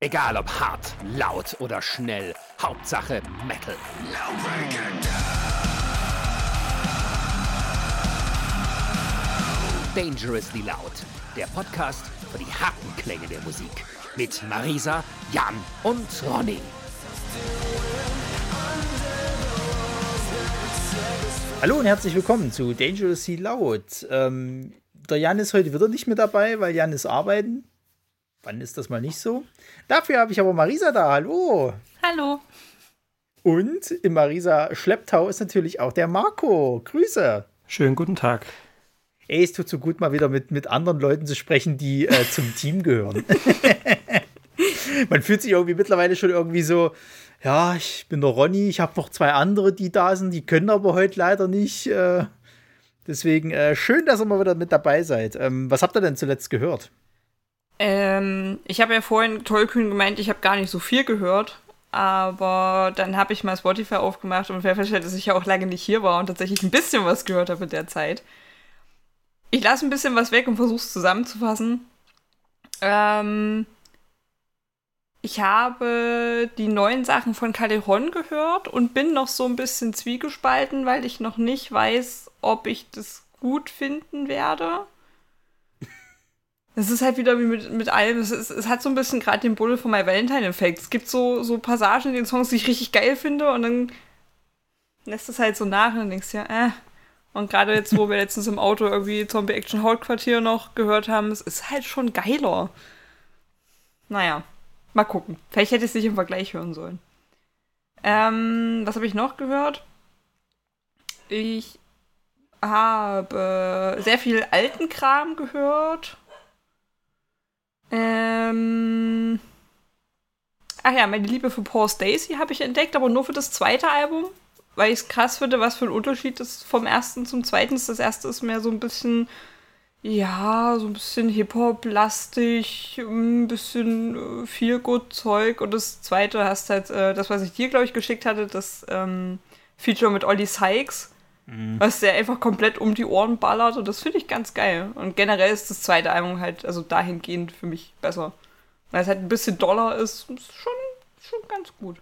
Egal ob hart, laut oder schnell, Hauptsache Metal. Dangerously Loud, der Podcast für die harten Klänge der Musik. Mit Marisa, Jan und Ronny. Hallo und herzlich willkommen zu Dangerously Loud. Ähm, der Jan ist heute wieder nicht mit dabei, weil Jan ist arbeiten. Wann ist das mal nicht so? Dafür habe ich aber Marisa da. Hallo. Hallo. Und im Marisa Schlepptau ist natürlich auch der Marco. Grüße. Schönen guten Tag. Ey, es tut so gut, mal wieder mit, mit anderen Leuten zu sprechen, die äh, zum Team gehören. Man fühlt sich irgendwie mittlerweile schon irgendwie so, ja, ich bin der Ronny, ich habe noch zwei andere, die da sind, die können aber heute leider nicht. Äh, deswegen äh, schön, dass ihr mal wieder mit dabei seid. Ähm, was habt ihr denn zuletzt gehört? Ähm, ich habe ja vorhin tollkühn gemeint, ich habe gar nicht so viel gehört. Aber dann habe ich mal Spotify aufgemacht und festgestellt, dass ich ja auch lange nicht hier war und tatsächlich ein bisschen was gehört habe in der Zeit. Ich lasse ein bisschen was weg und versuche es zusammenzufassen. Ähm, ich habe die neuen Sachen von Calderon gehört und bin noch so ein bisschen zwiegespalten, weil ich noch nicht weiß, ob ich das gut finden werde. Es ist halt wieder wie mit, mit allem. Es, ist, es hat so ein bisschen gerade den Bulle von My Valentine-Effekt. Es gibt so, so Passagen in den Songs, die ich richtig geil finde und dann lässt es halt so nach und dann denkst du ja, äh. Und gerade jetzt, wo wir letztens im Auto irgendwie Zombie Action Hauptquartier noch gehört haben, es ist halt schon geiler. Naja, mal gucken. Vielleicht hätte ich es nicht im Vergleich hören sollen. Ähm, was habe ich noch gehört? Ich habe sehr viel alten Kram gehört. Ähm. Ach ja, meine Liebe für Paul Stacy habe ich entdeckt, aber nur für das zweite Album, weil ich es krass finde, was für ein Unterschied ist vom ersten zum zweiten. Das erste ist mehr so ein bisschen, ja, so ein bisschen Hip-Hop-lastig, ein bisschen äh, viel gut Zeug und das zweite hast halt äh, das, was ich dir, glaube ich, geschickt hatte, das ähm, Feature mit Ollie Sykes Mhm. Was der einfach komplett um die Ohren ballert und das finde ich ganz geil. Und generell ist das zweite Album halt, also dahingehend für mich besser. Weil es halt ein bisschen doller ist, ist schon, schon ganz gut.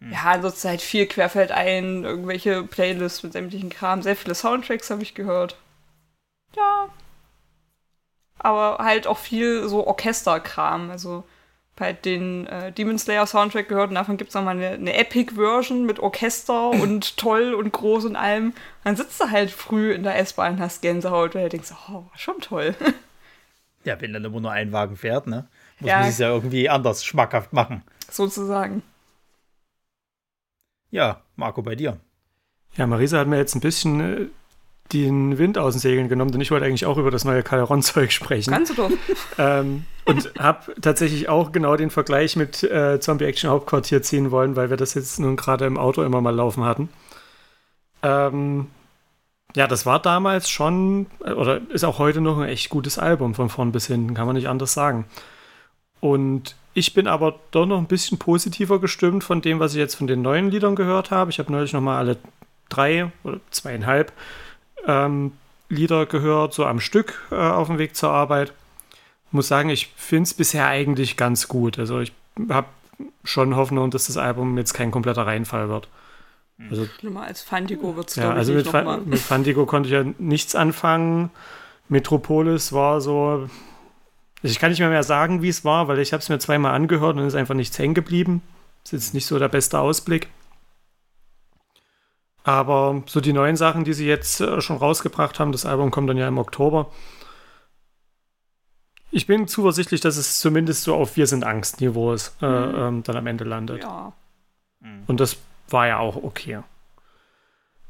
Mhm. Ja, ansonsten halt viel querfeld ein, irgendwelche Playlists mit sämtlichen Kram, sehr viele Soundtracks habe ich gehört. Ja. Aber halt auch viel so Orchesterkram, also halt den äh, Demon Slayer Soundtrack gehört und davon gibt es nochmal eine, eine Epic-Version mit Orchester und toll und groß und allem. dann sitzt du halt früh in der S-Bahn und hast Gänsehaut, weil du denkst, oh, schon toll. Ja, wenn dann immer nur ein Wagen fährt, ne? Muss ja. man es ja irgendwie anders schmackhaft machen. Sozusagen. Ja, Marco, bei dir. Ja, Marisa hat mir jetzt ein bisschen äh, den Wind aus den Segeln genommen, denn ich wollte eigentlich auch über das neue Calderon-Zeug sprechen. Kannst du doch. ähm, und habe tatsächlich auch genau den Vergleich mit äh, Zombie Action Hauptquartier ziehen wollen, weil wir das jetzt nun gerade im Auto immer mal laufen hatten. Ähm, ja, das war damals schon, oder ist auch heute noch ein echt gutes Album von vorn bis hinten, kann man nicht anders sagen. Und ich bin aber doch noch ein bisschen positiver gestimmt von dem, was ich jetzt von den neuen Liedern gehört habe. Ich habe neulich noch mal alle drei oder zweieinhalb ähm, Lieder gehört, so am Stück äh, auf dem Weg zur Arbeit. Muss sagen, ich finde es bisher eigentlich ganz gut. Also ich habe schon Hoffnung, dass das Album jetzt kein kompletter Reinfall wird. Also, Schlimmer als Fandigo wird es, ja, also mit, Fa mit Fandigo konnte ich ja nichts anfangen. Metropolis war so. Also ich kann nicht mehr, mehr sagen, wie es war, weil ich habe es mir zweimal angehört und ist einfach nichts hängen geblieben. Ist jetzt nicht so der beste Ausblick. Aber so die neuen Sachen, die sie jetzt äh, schon rausgebracht haben, das Album kommt dann ja im Oktober. Ich bin zuversichtlich, dass es zumindest so auf Wir sind Angst-Niveau äh, mhm. ähm, dann am Ende landet. Ja. Mhm. Und das war ja auch okay.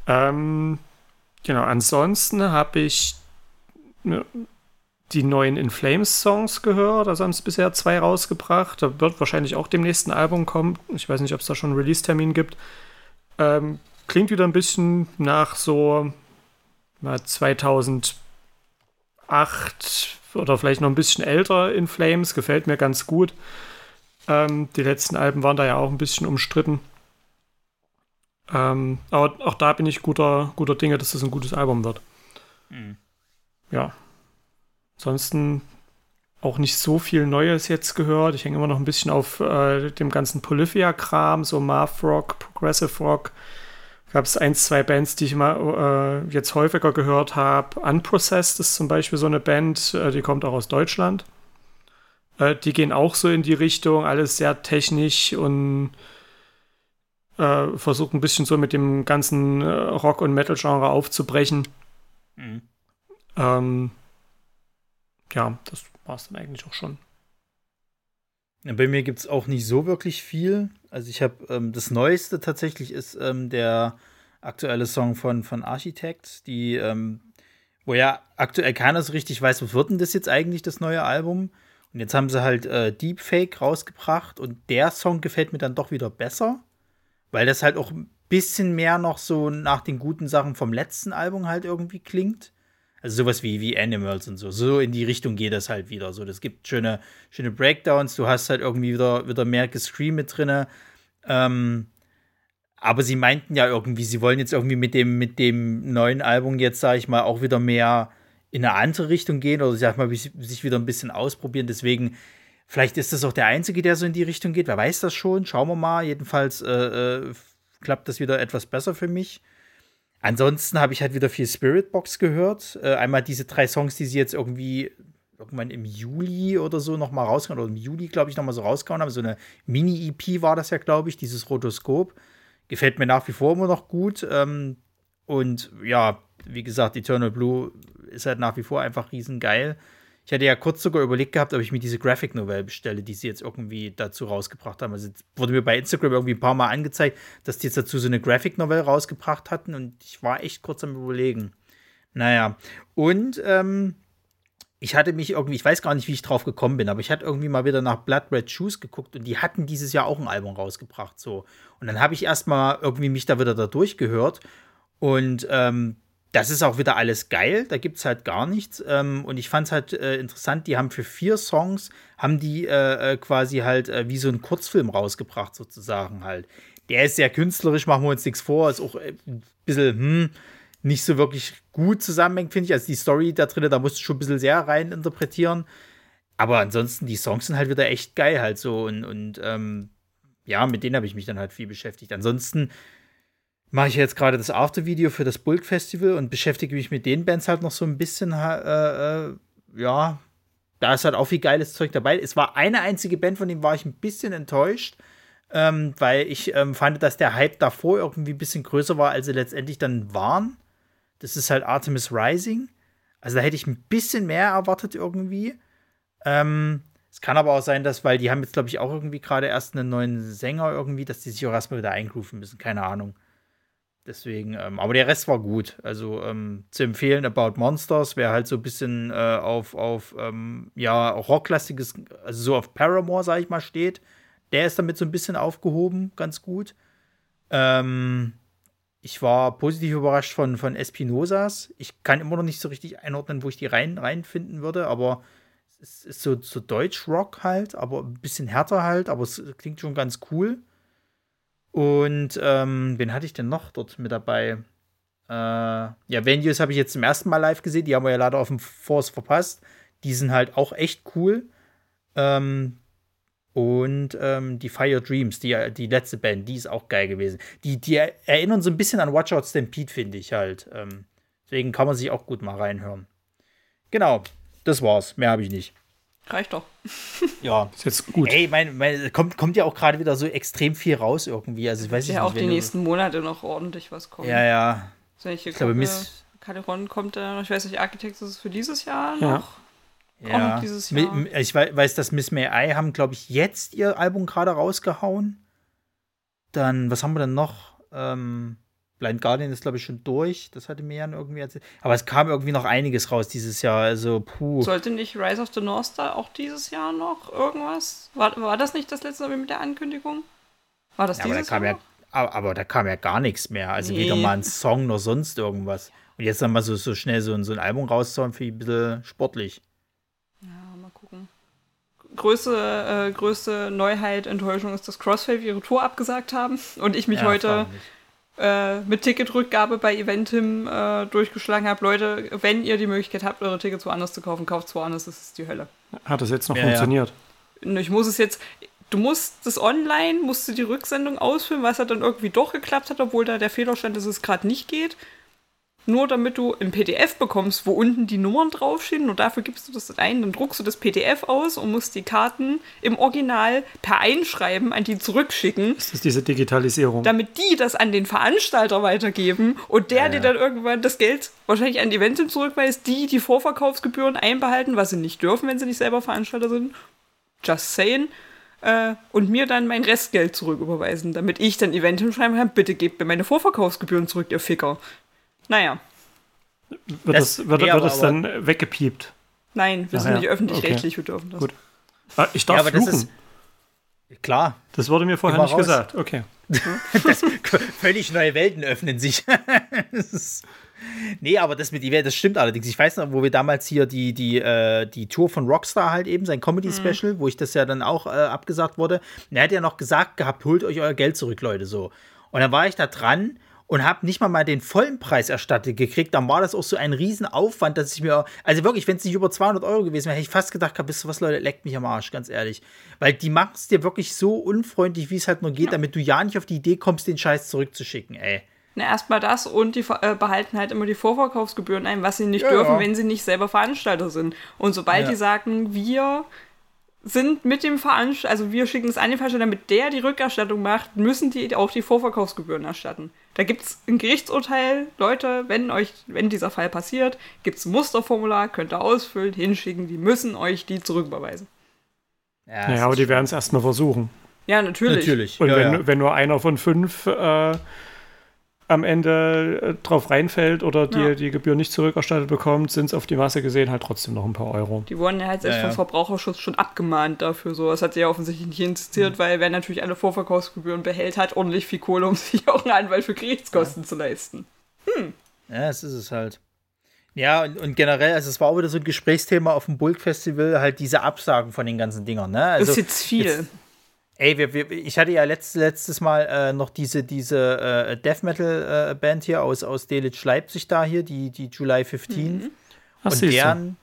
Ähm, genau, ansonsten habe ich ne, die neuen In Flames Songs gehört. Also haben es bisher zwei rausgebracht. Da wird wahrscheinlich auch dem nächsten Album kommen. Ich weiß nicht, ob es da schon einen Release-Termin gibt. Ähm, klingt wieder ein bisschen nach so 2008 oder vielleicht noch ein bisschen älter in Flames. Gefällt mir ganz gut. Ähm, die letzten Alben waren da ja auch ein bisschen umstritten. Ähm, aber auch da bin ich guter, guter Dinge, dass das ein gutes Album wird. Mhm. Ja. Ansonsten auch nicht so viel Neues jetzt gehört. Ich hänge immer noch ein bisschen auf äh, dem ganzen Polyphia-Kram, so Math Rock, Progressive Rock. Gab es ein, zwei Bands, die ich mal äh, jetzt häufiger gehört habe. Unprocessed ist zum Beispiel so eine Band, äh, die kommt auch aus Deutschland. Äh, die gehen auch so in die Richtung, alles sehr technisch und äh, versucht ein bisschen so mit dem ganzen äh, Rock- und Metal-Genre aufzubrechen. Mhm. Ähm, ja, das war es dann eigentlich auch schon. Bei mir gibt es auch nicht so wirklich viel. Also ich habe ähm, das Neueste tatsächlich ist ähm, der aktuelle Song von, von Architect, die, ähm, wo ja aktuell keiner so richtig weiß, was wird denn das jetzt eigentlich, das neue Album. Und jetzt haben sie halt äh, Deepfake rausgebracht und der Song gefällt mir dann doch wieder besser, weil das halt auch ein bisschen mehr noch so nach den guten Sachen vom letzten Album halt irgendwie klingt. Also sowas wie, wie Animals und so. So in die Richtung geht das halt wieder. So, das gibt schöne, schöne Breakdowns. Du hast halt irgendwie wieder, wieder mehr Gescream mit drin. Ähm, aber sie meinten ja irgendwie, sie wollen jetzt irgendwie mit dem, mit dem neuen Album jetzt, sag ich mal, auch wieder mehr in eine andere Richtung gehen oder sag mal, sich wieder ein bisschen ausprobieren. Deswegen, vielleicht ist das auch der Einzige, der so in die Richtung geht. Wer weiß das schon? Schauen wir mal. Jedenfalls äh, äh, klappt das wieder etwas besser für mich. Ansonsten habe ich halt wieder viel Spiritbox gehört. Äh, einmal diese drei Songs, die sie jetzt irgendwie irgendwann im Juli oder so noch mal rausgehauen, oder im Juli, glaube ich, noch mal so rausgehauen haben. So eine Mini-EP war das ja, glaube ich, dieses Rotoskop. Gefällt mir nach wie vor immer noch gut. Ähm, und ja, wie gesagt, Eternal Blue ist halt nach wie vor einfach riesengeil. Ich hatte ja kurz sogar überlegt gehabt, ob ich mir diese Graphic Novel bestelle, die sie jetzt irgendwie dazu rausgebracht haben. Also wurde mir bei Instagram irgendwie ein paar Mal angezeigt, dass die jetzt dazu so eine Graphic Novel rausgebracht hatten und ich war echt kurz am überlegen. Naja, und ähm, ich hatte mich irgendwie, ich weiß gar nicht, wie ich drauf gekommen bin, aber ich hatte irgendwie mal wieder nach Blood Red Shoes geguckt und die hatten dieses Jahr auch ein Album rausgebracht, so. Und dann habe ich erstmal irgendwie mich da wieder da durchgehört und ähm, das ist auch wieder alles geil, da gibt es halt gar nichts. Ähm, und ich fand es halt äh, interessant, die haben für vier Songs, haben die äh, äh, quasi halt äh, wie so einen Kurzfilm rausgebracht, sozusagen halt. Der ist sehr künstlerisch, machen wir uns nichts vor, ist auch äh, ein bisschen, hm, nicht so wirklich gut zusammenhängt, finde ich. Also die Story da drin, da musst du schon ein bisschen sehr rein interpretieren. Aber ansonsten, die Songs sind halt wieder echt geil halt so und, und ähm, ja, mit denen habe ich mich dann halt viel beschäftigt. Ansonsten mache ich jetzt gerade das After-Video für das Bulk Festival und beschäftige mich mit den Bands halt noch so ein bisschen, äh, äh, ja, da ist halt auch viel geiles Zeug dabei. Es war eine einzige Band, von dem war ich ein bisschen enttäuscht, ähm, weil ich ähm, fand, dass der Hype davor irgendwie ein bisschen größer war, als sie letztendlich dann waren. Das ist halt Artemis Rising. Also da hätte ich ein bisschen mehr erwartet irgendwie. Ähm, es kann aber auch sein, dass, weil die haben jetzt, glaube ich, auch irgendwie gerade erst einen neuen Sänger irgendwie, dass die sich auch erstmal wieder eingrooven müssen. Keine Ahnung. Deswegen, ähm, aber der Rest war gut. Also ähm, zu empfehlen, About Monsters, wer halt so ein bisschen äh, auf, auf ähm, ja, rocklastiges, also so auf Paramore, sag ich mal, steht, der ist damit so ein bisschen aufgehoben, ganz gut. Ähm, ich war positiv überrascht von, von Espinosas. Ich kann immer noch nicht so richtig einordnen, wo ich die rein, reinfinden würde, aber es ist so, so Deutsch-Rock halt, aber ein bisschen härter halt, aber es klingt schon ganz cool. Und ähm, wen hatte ich denn noch dort mit dabei? Äh, ja, Venues habe ich jetzt zum ersten Mal live gesehen. Die haben wir ja leider auf dem Force verpasst. Die sind halt auch echt cool. Ähm, und ähm, die Fire Dreams, die, die letzte Band, die ist auch geil gewesen. Die, die erinnern so ein bisschen an Watch Out Stampede, finde ich halt. Ähm, deswegen kann man sich auch gut mal reinhören. Genau, das war's. Mehr habe ich nicht. Reicht doch. Ja. Ist jetzt gut. Ey, mein, mein, kommt, kommt ja auch gerade wieder so extrem viel raus irgendwie. Also ich weiß ja nicht, auch die nächsten Monate noch ordentlich was kommt. Ja, ja. Also ich, ich glaube, Miss. Caliron kommt da noch. Ich weiß nicht, Architects ist es für dieses Jahr ja. noch. Ja. Kommt dieses Jahr. Ich weiß, dass Miss May I haben, glaube ich, jetzt ihr Album gerade rausgehauen. Dann, was haben wir denn noch? Ähm, Blind Guardian ist, glaube ich, schon durch. Das hatte mir ja irgendwie erzählt. Aber es kam irgendwie noch einiges raus dieses Jahr. Also, puh. Sollte nicht Rise of the North Star auch dieses Jahr noch irgendwas? War, war das nicht das letzte Mal mit der Ankündigung? War das ja, dieses aber da Jahr? ja, aber, aber da kam ja gar nichts mehr. Also Nee. weder mal ein Song noch sonst irgendwas. Und jetzt dann mal so, so schnell so, ein- so ein Album rauszuhauen, finde ich ein bisschen sportlich. Ja, mal gucken. Größte, äh, größte Neuheit, Enttäuschung ist, dass Crossfave ihre Tour abgesagt haben und ich mich Ja, heute. Äh, mit Ticketrückgabe bei Eventim äh, durchgeschlagen habe. Leute, wenn ihr die Möglichkeit habt, eure Tickets woanders zu kaufen, kauft woanders, das ist die Hölle. Hat das jetzt noch Ja, funktioniert? Ich muss es jetzt, du musst das online, musst du die Rücksendung ausfüllen, was ja dann irgendwie doch geklappt hat, obwohl da der Fehler stand, dass es gerade nicht geht. Nur damit du ein PDF bekommst, wo unten die Nummern draufstehen, nur dafür gibst du das ein, dann druckst du das PDF aus und musst die Karten im Original per Einschreiben an die zurückschicken, Das ist diese Digitalisierung. damit die das an den Veranstalter weitergeben und der dir dann irgendwann das Geld wahrscheinlich an die Eventim zurückweist, die die Vorverkaufsgebühren einbehalten, was sie nicht dürfen, wenn sie nicht selber Veranstalter sind. Just saying. Äh, und mir dann mein Restgeld zurücküberweisen, damit ich dann Eventim schreiben kann, bitte gebt mir meine Vorverkaufsgebühren zurück, ihr Ficker. Naja, wird das- das, wird, wird das dann weggepiept? nein, wir Ach sind ja, nicht öffentlich-rechtlich, wir dürfen das. Gut. Ah, ich darf Ja, aber das fluchen. ist- Klar, Das wurde mir vorher Immer nicht raus. gesagt. Okay. völlig neue Welten öffnen sich. Das ist- nee, aber das mit Event, das stimmt allerdings. Ich weiß noch, wo wir damals hier die, die, äh, die Tour von Rockstar halt eben, sein Comedy-Special, wo ich das ja dann auch äh, abgesagt wurde. Und er hat ja noch gesagt gehabt, holt euch euer Geld zurück, Leute, so. Und dann war ich da dran und habe nicht mal mal den vollen Preis erstattet gekriegt. Dann war das auch so ein Riesenaufwand, dass ich mir, also wirklich, wenn es nicht über 200 Euro gewesen wäre, hätte ich fast gedacht, wisst ihr was, Leute, leckt mich am Arsch, ganz ehrlich. Weil die machen es dir wirklich so unfreundlich, wie es halt nur geht, damit du ja nicht auf die Idee kommst, den Scheiß zurückzuschicken, ey. Na, erstmal das und die äh, behalten halt immer die Vorverkaufsgebühren ein, was sie nicht Ja, dürfen, ja. wenn sie nicht selber Veranstalter sind. Und sobald Ja. die sagen, wir sind mit dem Veranstalter, also wir schicken es an den Veranstalter, damit der die Rückerstattung macht, müssen die auch die Vorverkaufsgebühren erstatten. Da gibt es ein Gerichtsurteil, Leute, wenn euch, wenn dieser Fall passiert, gibt es ein Musterformular, könnt ihr ausfüllen, hinschicken, die müssen euch die zurücküberweisen. Ja, Naja, aber die werden es erstmal versuchen. Ja, natürlich. Natürlich. Und ja, wenn, ja. wenn nur einer von fünf äh, am Ende äh, drauf reinfällt oder die, Ja. die Gebühr nicht zurückerstattet bekommt, sind es auf die Masse gesehen halt trotzdem noch ein paar Euro. Die wurden ja halt selbst Ja, vom ja. Verbraucherschutz schon abgemahnt dafür. So, das hat sie ja offensichtlich nicht interessiert, Mhm. weil wer natürlich alle Vorverkaufsgebühren behält, hat ordentlich viel Kohle, um sich auch einen Anwalt für Gerichtskosten zu leisten. Ja, das ist es halt. Ja, und, und generell, also es war auch wieder so ein Gesprächsthema auf dem Bulk-Festival, halt diese Absagen von den ganzen Dingern, ne? Also, das ist jetzt viel. jetzt- Ey, wir, wir, ich hatte ja letzt, letztes Mal äh, noch diese, diese äh, Death Metal äh, Band hier aus, aus Delitzsch Leipzig da hier, die, die July 15. Ach, und deren,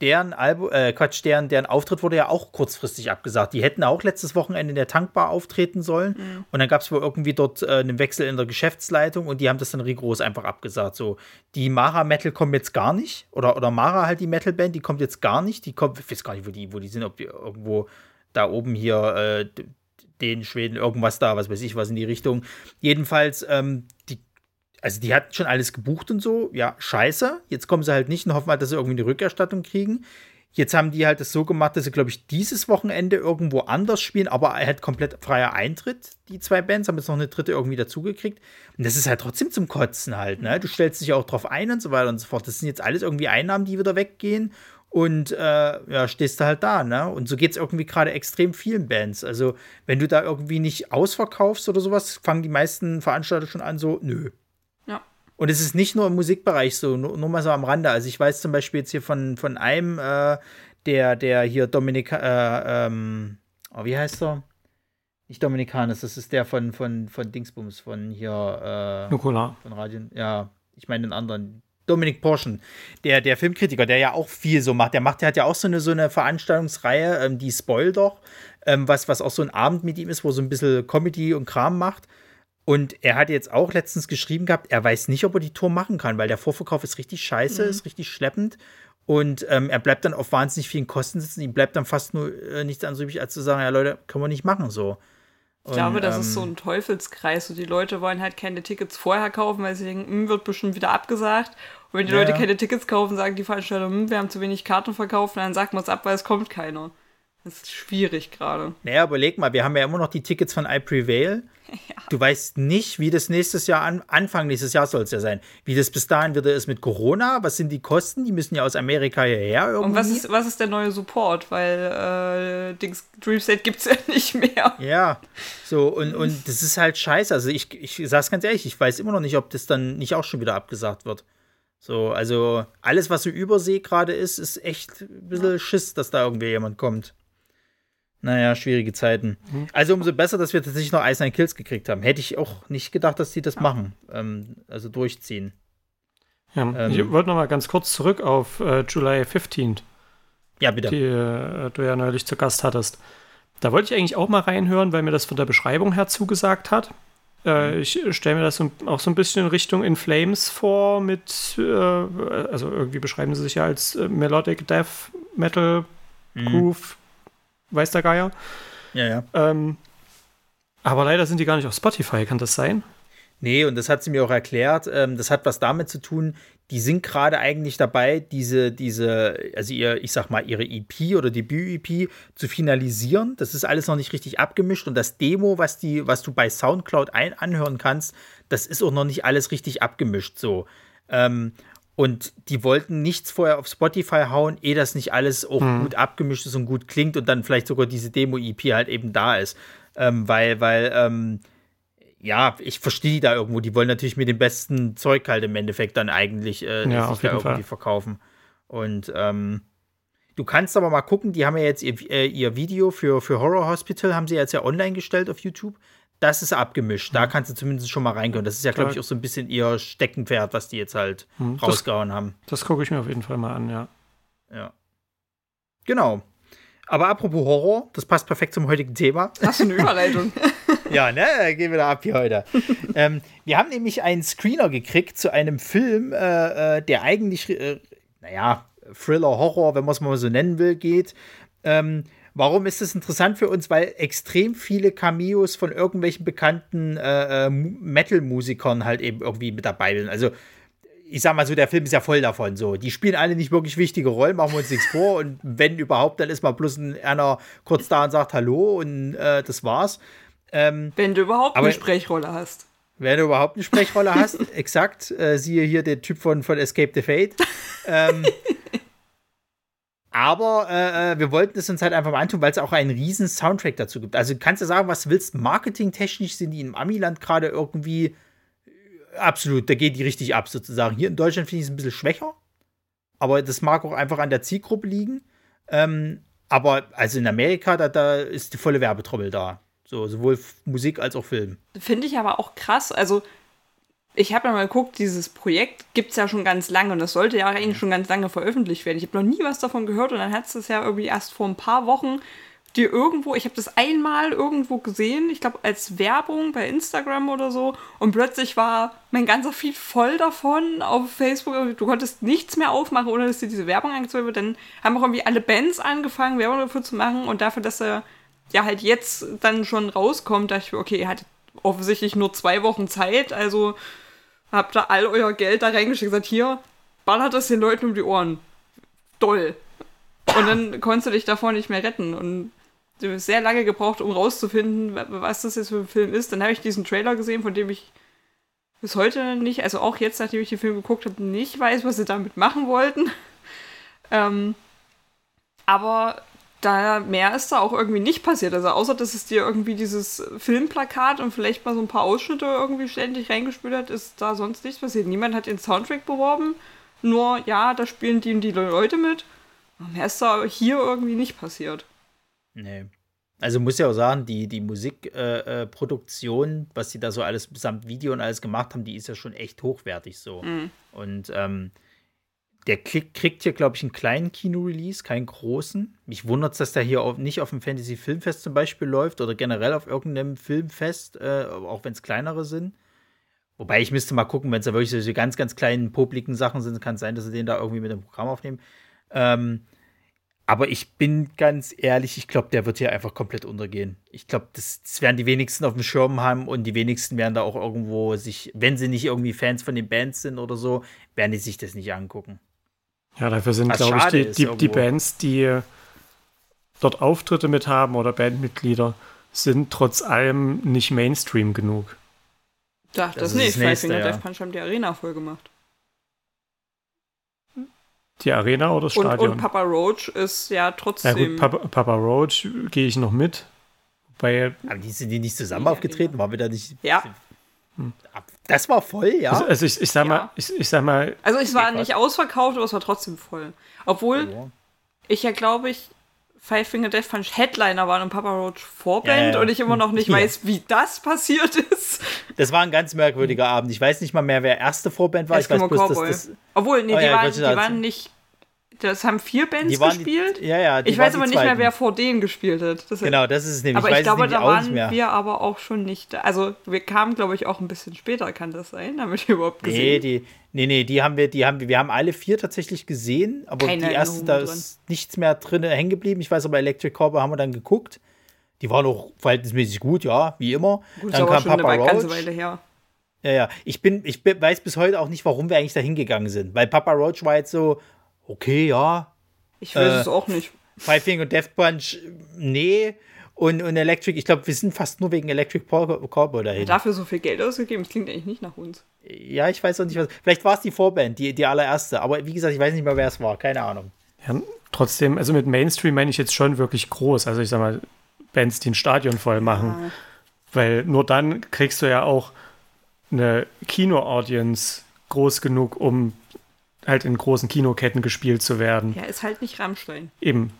deren Album, äh, Quatsch, deren, deren Auftritt wurde ja auch kurzfristig abgesagt. Die hätten auch letztes Wochenende in der Tankbar auftreten sollen. Und dann gab es wohl irgendwie dort äh, einen Wechsel in der Geschäftsleitung und die haben das dann rigoros einfach abgesagt. So, die Mara Metal kommen jetzt gar nicht. Oder, oder Mara halt die Metal-Band, die kommt jetzt gar nicht. Die kommt, ich weiß gar nicht, wo die, wo die sind, ob die irgendwo da oben hier äh, den Schweden irgendwas da, was weiß ich, was in die Richtung. Jedenfalls, ähm, die also die hatten schon alles gebucht und so, ja, scheiße. Jetzt kommen sie halt nicht und hoffen halt, dass sie irgendwie eine Rückerstattung kriegen. Jetzt haben die halt das so gemacht, dass sie, glaube ich, dieses Wochenende irgendwo anders spielen, aber halt komplett freier Eintritt, die zwei Bands, haben jetzt noch eine dritte irgendwie dazugekriegt. Und das ist halt trotzdem zum Kotzen halt, ne? Du stellst dich auch drauf ein und so weiter und so fort. Das sind jetzt alles irgendwie Einnahmen, die wieder weggehen. Und äh, ja, stehst du halt da, ne? Und so geht es irgendwie gerade extrem vielen Bands. Also, wenn du da irgendwie nicht ausverkaufst oder sowas, fangen die meisten Veranstalter schon an, so, nö. Ja. Und es ist nicht nur im Musikbereich so, nur, nur mal so am Rande. Also ich weiß zum Beispiel jetzt hier von, von einem, äh, der, der hier Dominika, äh, ähm, oh, wie heißt er? Nicht Dominikanis, das ist der von, von, von Dingsbums, von hier, äh, Nukular. von Radio, ja, ich meine den anderen. Dominik Porschen, der, der Filmkritiker, der ja auch viel so macht. Der macht, der hat ja auch so eine, so eine Veranstaltungsreihe, ähm, die Spoil doch, ähm, was, was auch so ein Abend mit ihm ist, wo so ein bisschen Comedy und Kram macht. Und er hat jetzt auch letztens geschrieben gehabt, er weiß nicht, ob er die Tour machen kann, weil der Vorverkauf ist richtig scheiße, ist richtig schleppend. Und ähm, er bleibt dann auf wahnsinnig vielen Kosten sitzen. Ihm bleibt dann fast nur äh, nichts anderes übrig, als zu sagen, ja Leute, können wir nicht machen so. Ich glaube, das ähm, ist so ein Teufelskreis. So die Leute wollen halt keine Tickets vorher kaufen, weil sie denken, hm, wird bestimmt wieder abgesagt. Und wenn die Ja, Leute keine Tickets kaufen, sagen die Veranstalter, hm, wir haben zu wenig Karten verkauft, und dann sagt man es ab, weil es kommt keiner. Das ist schwierig gerade. Naja, überleg mal, wir haben ja immer noch die Tickets von I Prevail. Du weißt nicht, wie das nächstes Jahr, an, Anfang nächstes Jahr soll es ja sein, wie das bis dahin wieder ist mit Corona. Was sind die Kosten? Die müssen ja aus Amerika hierher irgendwie. Und was ist, was ist der neue Support? Weil äh, Dings, Dream State gibt es ja nicht mehr. Ja, so, und, und das ist halt scheiße. Also ich, ich sag's ganz ehrlich, ich weiß immer noch nicht, ob das dann nicht auch schon wieder abgesagt wird. So, also alles, was so Übersee gerade ist, ist echt ein bisschen Schiss, dass da irgendwie jemand kommt. Naja, schwierige Zeiten. Mhm. Also umso besser, dass wir tatsächlich noch Nine Kills gekriegt haben. Hätte ich auch nicht gedacht, dass die das machen. Ähm, also durchziehen. Ja, ähm, ich wollte noch mal ganz kurz zurück auf äh, July 15. Ja, bitte. Die äh, du ja neulich zu Gast hattest. Da wollte ich eigentlich auch mal reinhören, weil mir das von der Beschreibung her zugesagt hat. Äh, mhm. ich stelle mir das so, auch so ein bisschen in Richtung In Flames vor, mit, äh, also irgendwie beschreiben sie sich ja als äh, Melodic Death Metal mhm. Groove, weiß der Geier. Ja, ja. Ähm, aber leider sind die gar nicht auf Spotify, kann das sein? Nee, und das hat sie mir auch erklärt. Ähm, das hat was damit zu tun, die sind gerade eigentlich dabei, diese, diese, also ihr, ich sag mal, ihre EP oder Debüt-EP zu finalisieren. Das ist alles noch nicht richtig abgemischt und das Demo, was die, was du bei Soundcloud ein anhören kannst, das ist auch noch nicht alles richtig abgemischt so. Ähm, und die wollten nichts vorher auf Spotify hauen, ehe das nicht alles auch hm. gut abgemischt ist und gut klingt und dann vielleicht sogar diese Demo-EP halt eben da ist. Ähm, weil, weil, ähm, ja, ich verstehe die da irgendwo. Die wollen natürlich mit dem besten Zeug halt im Endeffekt dann eigentlich äh, ja, sich da irgendwie Fall. verkaufen. Und ähm, du kannst aber mal gucken, die haben ja jetzt ihr, äh, ihr Video für, für Horror Hospital, haben sie jetzt ja online gestellt auf YouTube. Das ist abgemischt. Da kannst du zumindest schon mal reingehen. Das ist ja, glaube ich, auch so ein bisschen ihr Steckenpferd, was die jetzt halt mhm. rausgehauen haben. Das gucke ich mir auf jeden Fall mal an, ja. Ja. Genau. Aber apropos Horror, das passt perfekt zum heutigen Thema. Hast du eine Überleitung? ja, ne? Gehen wir da ab hier heute. ähm, wir haben nämlich einen Screener gekriegt zu einem Film, äh, äh der eigentlich, äh, naja, Thriller, Horror, wenn man es mal so nennen will, geht. Ähm, warum ist das interessant für uns? Weil extrem viele Cameos von irgendwelchen bekannten äh, äh Metal-Musikern halt eben irgendwie mit dabei sind. Also ich sag mal so, der Film ist ja voll davon so. Die spielen alle nicht wirklich wichtige Rollen, machen wir uns nichts vor. Und wenn überhaupt, dann ist mal bloß einer kurz da und sagt Hallo und äh, das war's. Ähm, wenn du überhaupt eine Sprechrolle hast. Wenn du überhaupt eine Sprechrolle hast, exakt. Äh, siehe hier den Typ von, von Escape the Fate. ähm, aber äh, äh, wir wollten es uns halt einfach mal antun, weil es auch einen riesen Soundtrack dazu gibt. Also kannst du sagen, was du willst. Marketingtechnisch sind die im Amiland gerade irgendwie absolut, da geht die richtig ab sozusagen. Hier in Deutschland finde ich es ein bisschen schwächer. Aber das mag auch einfach an der Zielgruppe liegen. Ähm, aber also in Amerika, da, da ist die volle Werbetrommel da. So, sowohl Musik als auch Film. Finde ich aber auch krass. Also, ich habe ja mal geguckt, dieses Projekt gibt es ja schon ganz lange und das sollte ja eigentlich schon ganz lange veröffentlicht werden. Ich habe noch nie was davon gehört und dann hat es ja irgendwie erst vor ein paar Wochen dir irgendwo, ich habe das einmal irgendwo gesehen, ich glaube als Werbung bei Instagram oder so und plötzlich war mein ganzer Feed voll davon auf Facebook. Du konntest nichts mehr aufmachen, ohne dass dir diese Werbung angezeigt wird. Dann haben auch irgendwie alle Bands angefangen, Werbung dafür zu machen und dafür, dass er ja halt jetzt dann schon rauskommt, dachte ich, okay, ihr hattet offensichtlich nur zwei Wochen Zeit, also habt ihr all euer Geld da reingeschickt, gesagt, hier, ballert es den Leuten um die Ohren. Doll. Und dann konntest du dich davor nicht mehr retten. Und du hast sehr lange gebraucht, um rauszufinden, was das jetzt für ein Film ist. Dann habe ich diesen Trailer gesehen, von dem ich bis heute nicht, also auch jetzt, nachdem ich den Film geguckt habe, nicht weiß, was sie damit machen wollten. Ähm, aber da mehr ist da auch irgendwie nicht passiert. Also außer, dass es dir irgendwie dieses Filmplakat und vielleicht mal so ein paar Ausschnitte irgendwie ständig reingespült hat, ist da sonst nichts passiert. Niemand hat den Soundtrack beworben. Nur, ja, da spielen die und die Leute mit. Mehr ist da hier irgendwie nicht passiert. Nee. Also muss ja auch sagen, die, die Musikproduktion, äh, äh, was sie da so alles samt Video und alles gemacht haben, die ist ja schon echt hochwertig so. Mhm. Und ähm, der kriegt hier, glaube ich, einen kleinen Kino-Release, keinen großen. Mich wundert es, dass der hier auf, nicht auf dem Fantasy Filmfest zum Beispiel läuft oder generell auf irgendeinem Filmfest, äh, auch wenn es kleinere sind. Wobei ich müsste mal gucken, wenn es da wirklich solche ganz, ganz kleinen, publiken Sachen sind, kann es sein, dass sie den da irgendwie mit dem Programm aufnehmen. Ähm, aber ich bin ganz ehrlich, ich glaube, der wird hier einfach komplett untergehen. Ich glaube, das, das, werden die wenigsten auf dem Schirm haben und die wenigsten werden da auch irgendwo sich, wenn sie nicht irgendwie Fans von den Bands sind oder so, werden die sich das nicht angucken. Ja, dafür sind, glaube ich, die, die, die, Bands, die dort Auftritte mit haben oder Bandmitglieder, sind trotz allem nicht Mainstream genug. Dachte das, das nicht. Five Finger ja. Death Punch haben die Arena voll gemacht. Die Arena oder das Stadion? Und, und Papa Roach ist ja trotzdem. Ja gut, Papa, Papa Roach gehe ich noch mit. Bei Aber die sind die nicht zusammen aufgetreten? Waren wir da nicht. Ja. Hm. Das war voll, ja. Also, also ich, ich, sag mal, ich, ich, sag mal. Also es war nicht ausverkauft, aber es war trotzdem voll. Obwohl ja. ich ja glaube ich Five Finger Death Punch Headliner waren und Papa Roach Vorband Ja, ja. und ich immer noch nicht Ja. weiß, wie das passiert ist. Das war ein ganz merkwürdiger Abend. Ich weiß nicht mal mehr, wer erste Vorband war. Ich weiß Eskimo bloß, Cowboy. das. Obwohl, nee, Oh die, ja, waren, die waren nicht. Das haben vier Bands waren die- gespielt. ja, ja, ich weiß aber nicht mehr, wer vor denen gespielt hat. Das Genau, das ist es nämlich. aber ich ich, glaube, da waren wir aber auch schon nicht. da. Also, wir kamen, glaube ich, auch ein bisschen später, kann das sein? Damit wir überhaupt gesehen. Nee, die, nee, nee, die haben wir, die haben wir, wir haben alle vier tatsächlich gesehen, aber Keine die erste, da ist nichts mehr drin hängen geblieben. Ich weiß aber, Electric Cowboy haben wir dann geguckt. Die waren auch verhältnismäßig gut, ja, wie immer. Gut, dann kam schon eine Papa ganze Roach. Weile her. Ja, ja. Ich bin, ich weiß bis heute auch nicht, warum wir eigentlich da hingegangen sind. Weil Papa Roach war jetzt so, okay, ja, Ich weiß Äh, es auch nicht. Five Finger und Death Punch, nee. Und, und Electric, ich glaube, wir sind fast nur wegen Electric Cow- Cowboy dahin. Dafür so viel Geld ausgegeben, das klingt eigentlich nicht nach uns. Ja, ich weiß auch nicht, was. Vielleicht war es die Vorband, die, die allererste. Aber wie gesagt, ich weiß nicht mehr, wer es war. Keine Ahnung. Ja, trotzdem, also mit Mainstream meine ich jetzt schon wirklich groß. Also ich sag mal, Bands, die ein Stadion voll machen. Weil nur dann kriegst du ja auch eine Kino-Audience groß genug, um halt in großen Kinoketten gespielt zu werden. Ja, ist halt nicht Rammstein. Eben.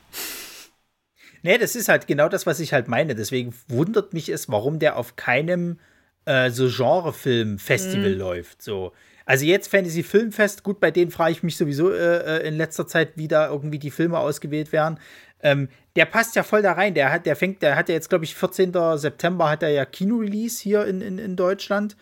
Nee, das ist halt genau das, was ich halt meine. Deswegen wundert mich es, warum der auf keinem äh, so Genrefilm-Festival läuft. So. Also jetzt Fantasy Filmfest, gut, bei denen frage ich mich sowieso äh, äh, in letzter Zeit, wie da irgendwie die Filme ausgewählt werden. Ähm, der passt ja voll da rein. Der hat, der fängt, der hat ja jetzt, glaube ich, 14. September hat er ja Kino-Release hier in, in, in Deutschland.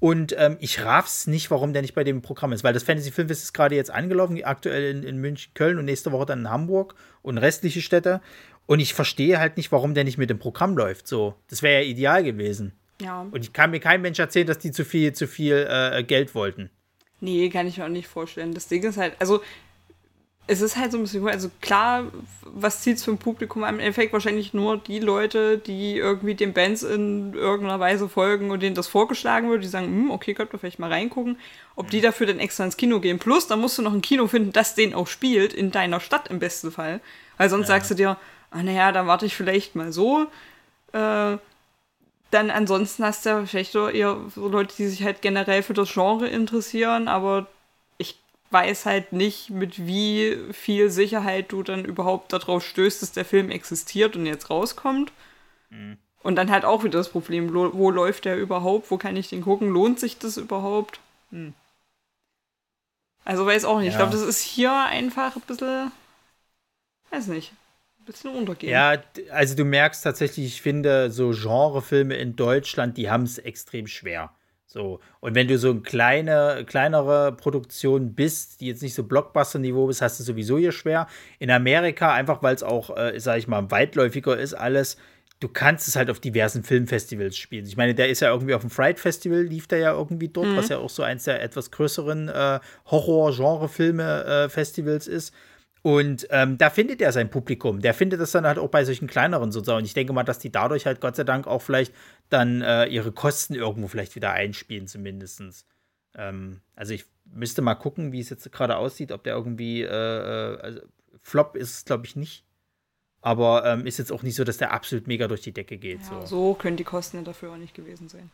Und ähm, ich raff's nicht, warum der nicht bei dem Programm ist, weil das Fantasy Filmfest ist gerade jetzt angelaufen, aktuell in, in München, Köln und nächste Woche dann in Hamburg und restliche Städte. Und ich verstehe halt nicht, warum der nicht mit dem Programm läuft. So, das wäre ja ideal gewesen. Ja. Und ich kann mir kein Mensch erzählen, dass die zu viel, zu viel äh, Geld wollten. Nee, kann ich mir auch nicht vorstellen. Das Ding ist halt, also es ist halt so ein bisschen, also klar, was zieht es für ein Publikum am Endeffekt? Wahrscheinlich nur die Leute, die irgendwie den Bands in irgendeiner Weise folgen und denen das vorgeschlagen wird, die sagen, hm, okay, könnt ihr vielleicht mal reingucken. Ob die dafür dann extra ins Kino gehen. Plus, da musst du noch ein Kino finden, das den auch spielt, in deiner Stadt im besten Fall. Weil sonst sagst du dir, ah naja, dann warte ich vielleicht mal so. Äh, dann ansonsten hast du ja vielleicht so eher so Leute, die sich halt generell für das Genre interessieren, aber weiß halt nicht, mit wie viel Sicherheit du dann überhaupt darauf stößt, dass der Film existiert und jetzt rauskommt. Und dann halt auch wieder das Problem, wo läuft der überhaupt, wo kann ich den gucken, lohnt sich das überhaupt? Hm. Also weiß auch nicht, ich Ja. glaube, das ist hier einfach ein bisschen, weiß nicht, ein bisschen untergehen. Ja, also du merkst tatsächlich, ich finde, so Genrefilme in Deutschland, die haben es extrem schwer. So, und wenn du so eine kleine, kleinere Produktion bist, die jetzt nicht so Blockbuster-Niveau bist, hast du sowieso hier schwer. In Amerika, einfach weil es auch, äh, sag ich mal, weitläufiger ist, alles, du kannst es halt auf diversen Filmfestivals spielen. Ich meine, der ist ja irgendwie auf dem Fright Festival, lief der ja irgendwie dort, was ja auch so eins der etwas größeren äh, Horror-Genre-Filme-Festivals ist. Und ähm, da findet er sein Publikum. Der findet das dann halt auch bei solchen kleineren sozusagen. Und ich denke mal, dass die dadurch halt Gott sei Dank auch vielleicht dann äh, ihre Kosten irgendwo vielleicht wieder einspielen, zumindest. Ähm, also ich müsste mal gucken, wie es jetzt gerade aussieht, ob der irgendwie, äh, äh, also Flop ist es, glaube ich, nicht. Aber ähm, ist jetzt auch nicht so, dass der absolut mega durch die Decke geht. Ja, so. so können die Kosten ja dafür auch nicht gewesen sein.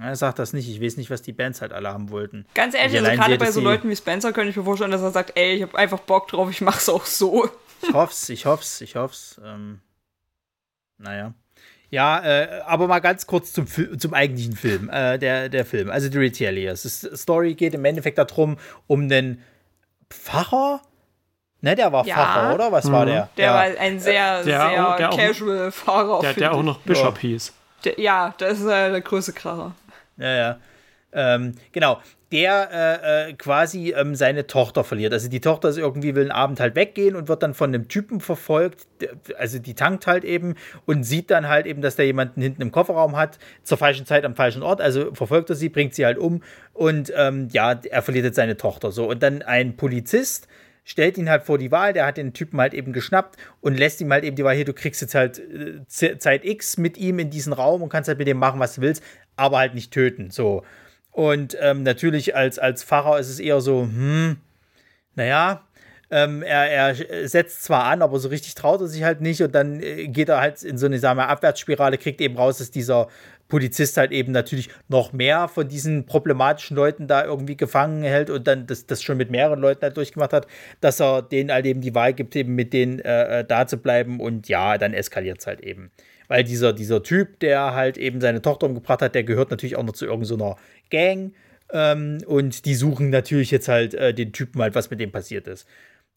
Er sagt das nicht. Ich weiß nicht, was die Bands halt alle haben wollten. Ganz ehrlich, Ich also gerade bei so sie- Leuten wie Spencer könnte ich mir vorstellen, dass er sagt, ey, ich habe einfach Bock drauf, ich mach's auch so. Ich hoff's, ich hoff's, ich hoff's. Ähm, naja. Ja, äh, aber mal ganz kurz zum, Fil- zum eigentlichen Film, äh, der, der Film, also The Retaliators. Die Story geht im Endeffekt darum, um einen Pfarrer. Ne, der war Ja. Pfarrer, oder? Was war der? Der ja. war ein sehr, Der sehr auch- der auch- casual Fahrer. Der, der auch noch Bishop hieß. Ja, das ist äh, der größte Kracher. Ja, ja. Ähm, genau. Der äh, äh, quasi ähm, seine Tochter verliert. Also die Tochter ist irgendwie, will einen Abend halt weggehen und wird dann von einem Typen verfolgt. Also die tankt halt eben und sieht dann halt eben, dass der jemanden hinten im Kofferraum hat, zur falschen Zeit am falschen Ort. Also verfolgt er sie, bringt sie halt um und ähm, ja, er verliert jetzt seine Tochter so. Und dann ein Polizist stellt ihn halt vor die Wahl, der hat den Typen halt eben geschnappt und lässt ihm halt eben die Wahl, hier, du kriegst jetzt halt äh, Zeit X mit ihm in diesen Raum und kannst halt mit dem machen, was du willst, aber halt nicht töten, so. Und ähm, natürlich als, als Pfarrer ist es eher so, hm, naja, Ähm, er, er setzt zwar an, aber so richtig traut er sich halt nicht und dann äh, geht er halt in so eine sagen wir, Abwärtsspirale, kriegt eben raus, dass dieser Polizist halt eben natürlich noch mehr von diesen problematischen Leuten da irgendwie gefangen hält und dann das, das schon mit mehreren Leuten halt durchgemacht hat, dass er denen halt eben die Wahl gibt, eben mit denen äh, äh da zu bleiben und ja, dann eskaliert es halt eben. Weil dieser, dieser Typ, der halt eben seine Tochter umgebracht hat, der gehört natürlich auch noch zu irgendeiner so Gang ähm, und die suchen natürlich jetzt halt äh, den Typen halt, was mit dem passiert ist.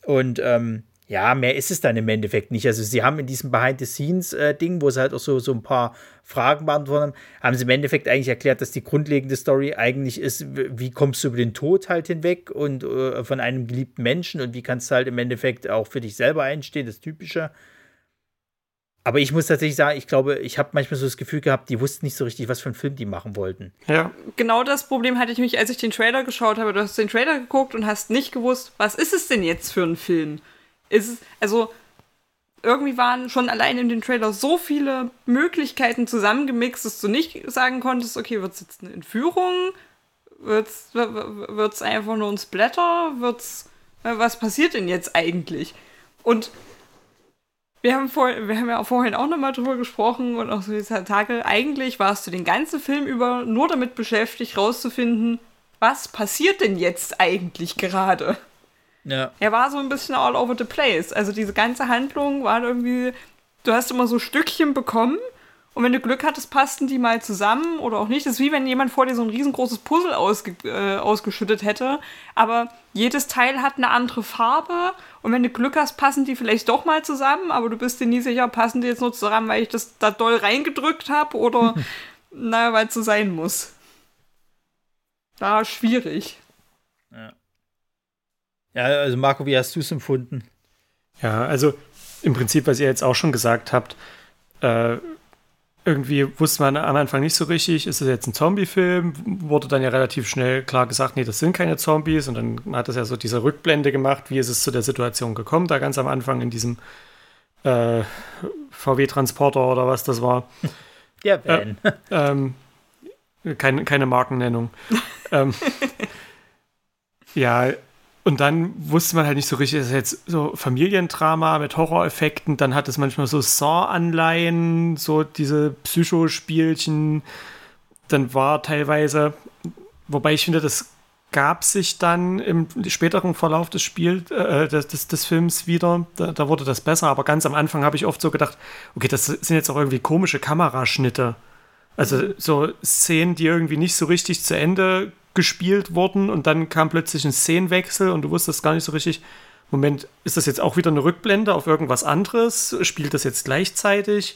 Und ähm, ja, mehr ist es dann im Endeffekt nicht. Also sie haben in diesem Behind-the-Scenes-Ding, äh, wo sie halt auch so, so ein paar Fragen beantwortet haben, haben sie im Endeffekt eigentlich erklärt, dass die grundlegende Story eigentlich ist, wie kommst du über den Tod halt hinweg und äh, von einem geliebten Menschen und wie kannst du halt im Endeffekt auch für dich selber einstehen, das Typische. Aber ich muss tatsächlich sagen, ich glaube, ich habe manchmal so das Gefühl gehabt, die wussten nicht so richtig, was für einen Film die machen wollten. Ja. Genau das Problem hatte ich mich, als ich den Trailer geschaut habe. Du hast den Trailer geguckt und hast nicht gewusst, was ist es denn jetzt für ein Film? Ist also irgendwie waren schon allein in den Trailer so viele Möglichkeiten zusammengemixt, dass du nicht sagen konntest, okay, wird es jetzt eine Entführung? Wird es einfach nur ein Splatter? Wird's, was passiert denn jetzt eigentlich? Und wir haben, vor, wir haben ja vorhin auch nochmal drüber gesprochen und auch so diese Tage, eigentlich warst du den ganzen Film über nur damit beschäftigt, rauszufinden, was passiert denn jetzt eigentlich gerade? Ja. Er war so ein bisschen all over the place. Also diese ganze Handlung war irgendwie, du hast immer so Stückchen bekommen und wenn du Glück hattest, passten die mal zusammen oder auch nicht. Das ist wie wenn jemand vor dir so ein riesengroßes Puzzle ausge äh, ausgeschüttet hätte. Aber jedes Teil hat eine andere Farbe. Und wenn du Glück hast, passen die vielleicht doch mal zusammen. Aber du bist dir nie sicher, passen die jetzt nur zusammen, weil ich das da doll reingedrückt habe oder naja, weil es so sein muss. War schwierig. Ja. Ja, also Marco, wie hast du es empfunden? Ja, also im Prinzip, was ihr jetzt auch schon gesagt habt, äh, irgendwie wusste man am Anfang nicht so richtig, ist es jetzt ein Zombie-Film? Wurde dann ja relativ schnell klar gesagt, nee, das sind keine Zombies. Und dann hat es ja so diese Rückblende gemacht, wie ist es zu der Situation gekommen, da ganz am Anfang in diesem äh, VW-Transporter oder was das war. Der Van. Äh, ähm, keine, keine Markennennung. ähm, ja, und dann wusste man halt nicht so richtig, ist jetzt so Familiendrama mit Horroreffekten. Dann hat es manchmal so Saw-Anleihen, so diese Psychospielchen. Dann war teilweise, wobei ich finde, das gab sich dann im späteren Verlauf des Spiels, äh, des, des, des, Films wieder. Da, da, wurde das besser, aber ganz am Anfang habe ich oft so gedacht, okay, das sind jetzt auch irgendwie komische Kameraschnitte. Also so Szenen, die irgendwie nicht so richtig zu Ende gespielt worden und dann kam plötzlich ein Szenenwechsel und du wusstest gar nicht so richtig, Moment, ist das jetzt auch wieder eine Rückblende auf irgendwas anderes? Spielt das jetzt gleichzeitig?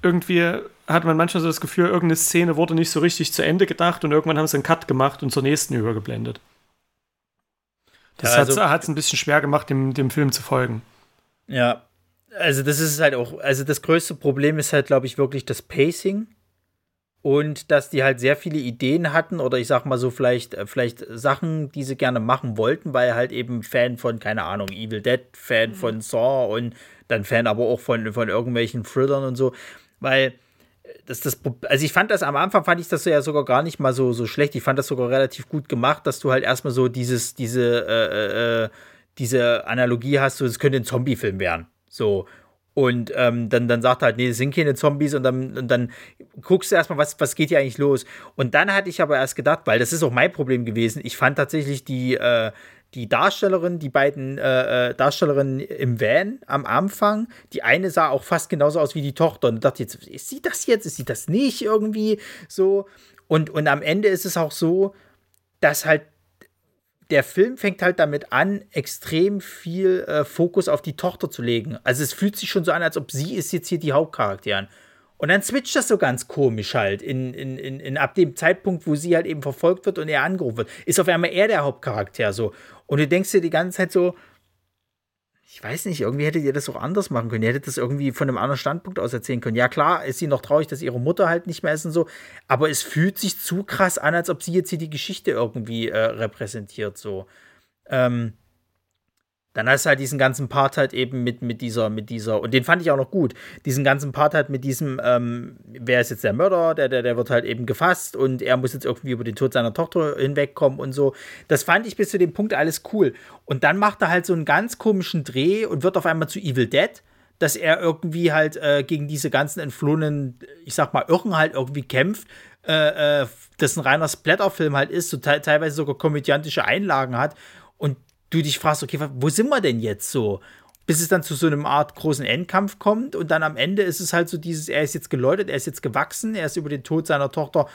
Irgendwie hat man manchmal so das Gefühl, irgendeine Szene wurde nicht so richtig zu Ende gedacht und irgendwann haben sie einen Cut gemacht und zur nächsten übergeblendet. Das ja, also, hat es ein bisschen schwer gemacht, dem, dem Film zu folgen. Ja, also das ist halt auch, also das größte Problem ist halt, glaube ich, wirklich das Pacing und dass die halt sehr viele Ideen hatten oder ich sag mal so vielleicht äh, vielleicht Sachen, die sie gerne machen wollten, weil halt eben Fan von keine Ahnung Evil Dead, Fan mhm. von Saw und dann Fan aber auch von von irgendwelchen Thrillern und so, weil äh, das, das, also ich fand das am Anfang fand ich das ja sogar gar nicht mal so, so schlecht. Ich fand das sogar relativ gut gemacht, dass du halt erstmal so dieses, diese, äh, äh, diese Analogie hast, so es könnte ein Zombie-Film werden. So. Und ähm, dann, dann sagt er halt, nee, das sind keine Zombies. Und dann, und dann guckst du erstmal, was, was geht hier eigentlich los. Und dann hatte ich aber erst gedacht, weil das ist auch mein Problem gewesen, ich fand tatsächlich die, äh, die Darstellerin, die beiden äh, äh Darstellerinnen im Van am Anfang, die eine sah auch fast genauso aus wie die Tochter. Und dachte jetzt, ist sie das jetzt? Ist sie das nicht irgendwie so? Und, und am Ende ist es auch so, dass halt der Film fängt halt damit an, extrem viel äh, Fokus auf die Tochter zu legen. Also es fühlt sich schon so an, als ob sie ist jetzt hier die Hauptcharakterin. Und dann switcht das so ganz komisch halt. In, in, in, in, ab dem Zeitpunkt, wo sie halt eben verfolgt wird und er angerufen wird, ist auf einmal er der Hauptcharakter so. Und du denkst dir die ganze Zeit so, ich weiß nicht, irgendwie hättet ihr das auch anders machen können. Ihr hättet das irgendwie von einem anderen Standpunkt aus erzählen können. Ja, klar, ist sie noch traurig, dass ihre Mutter halt nicht mehr ist und so, aber es fühlt sich zu krass an, als ob sie jetzt hier die Geschichte irgendwie äh, repräsentiert, so. Ähm, dann hast du halt diesen ganzen Part halt eben mit, mit dieser, mit dieser, und den fand ich auch noch gut, diesen ganzen Part halt mit diesem, ähm, wer ist jetzt der Mörder, der, der, der wird halt eben gefasst und er muss jetzt irgendwie über den Tod seiner Tochter hinwegkommen und so. Das fand ich bis zu dem Punkt alles cool. Und dann macht er halt so einen ganz komischen Dreh und wird auf einmal zu Evil Dead, dass er irgendwie halt äh, gegen diese ganzen entflohenen, ich sag mal, Irren halt irgendwie kämpft. Äh, äh, das ein reiner Splatterfilm halt ist, so te teilweise sogar komödiantische Einlagen hat du dich fragst, okay, wo sind wir denn jetzt so? Bis es dann zu so einem Art großen Endkampf kommt und dann am Ende ist es halt so dieses, er ist jetzt geläutet, er ist jetzt gewachsen, er ist über den Tod seiner Tochter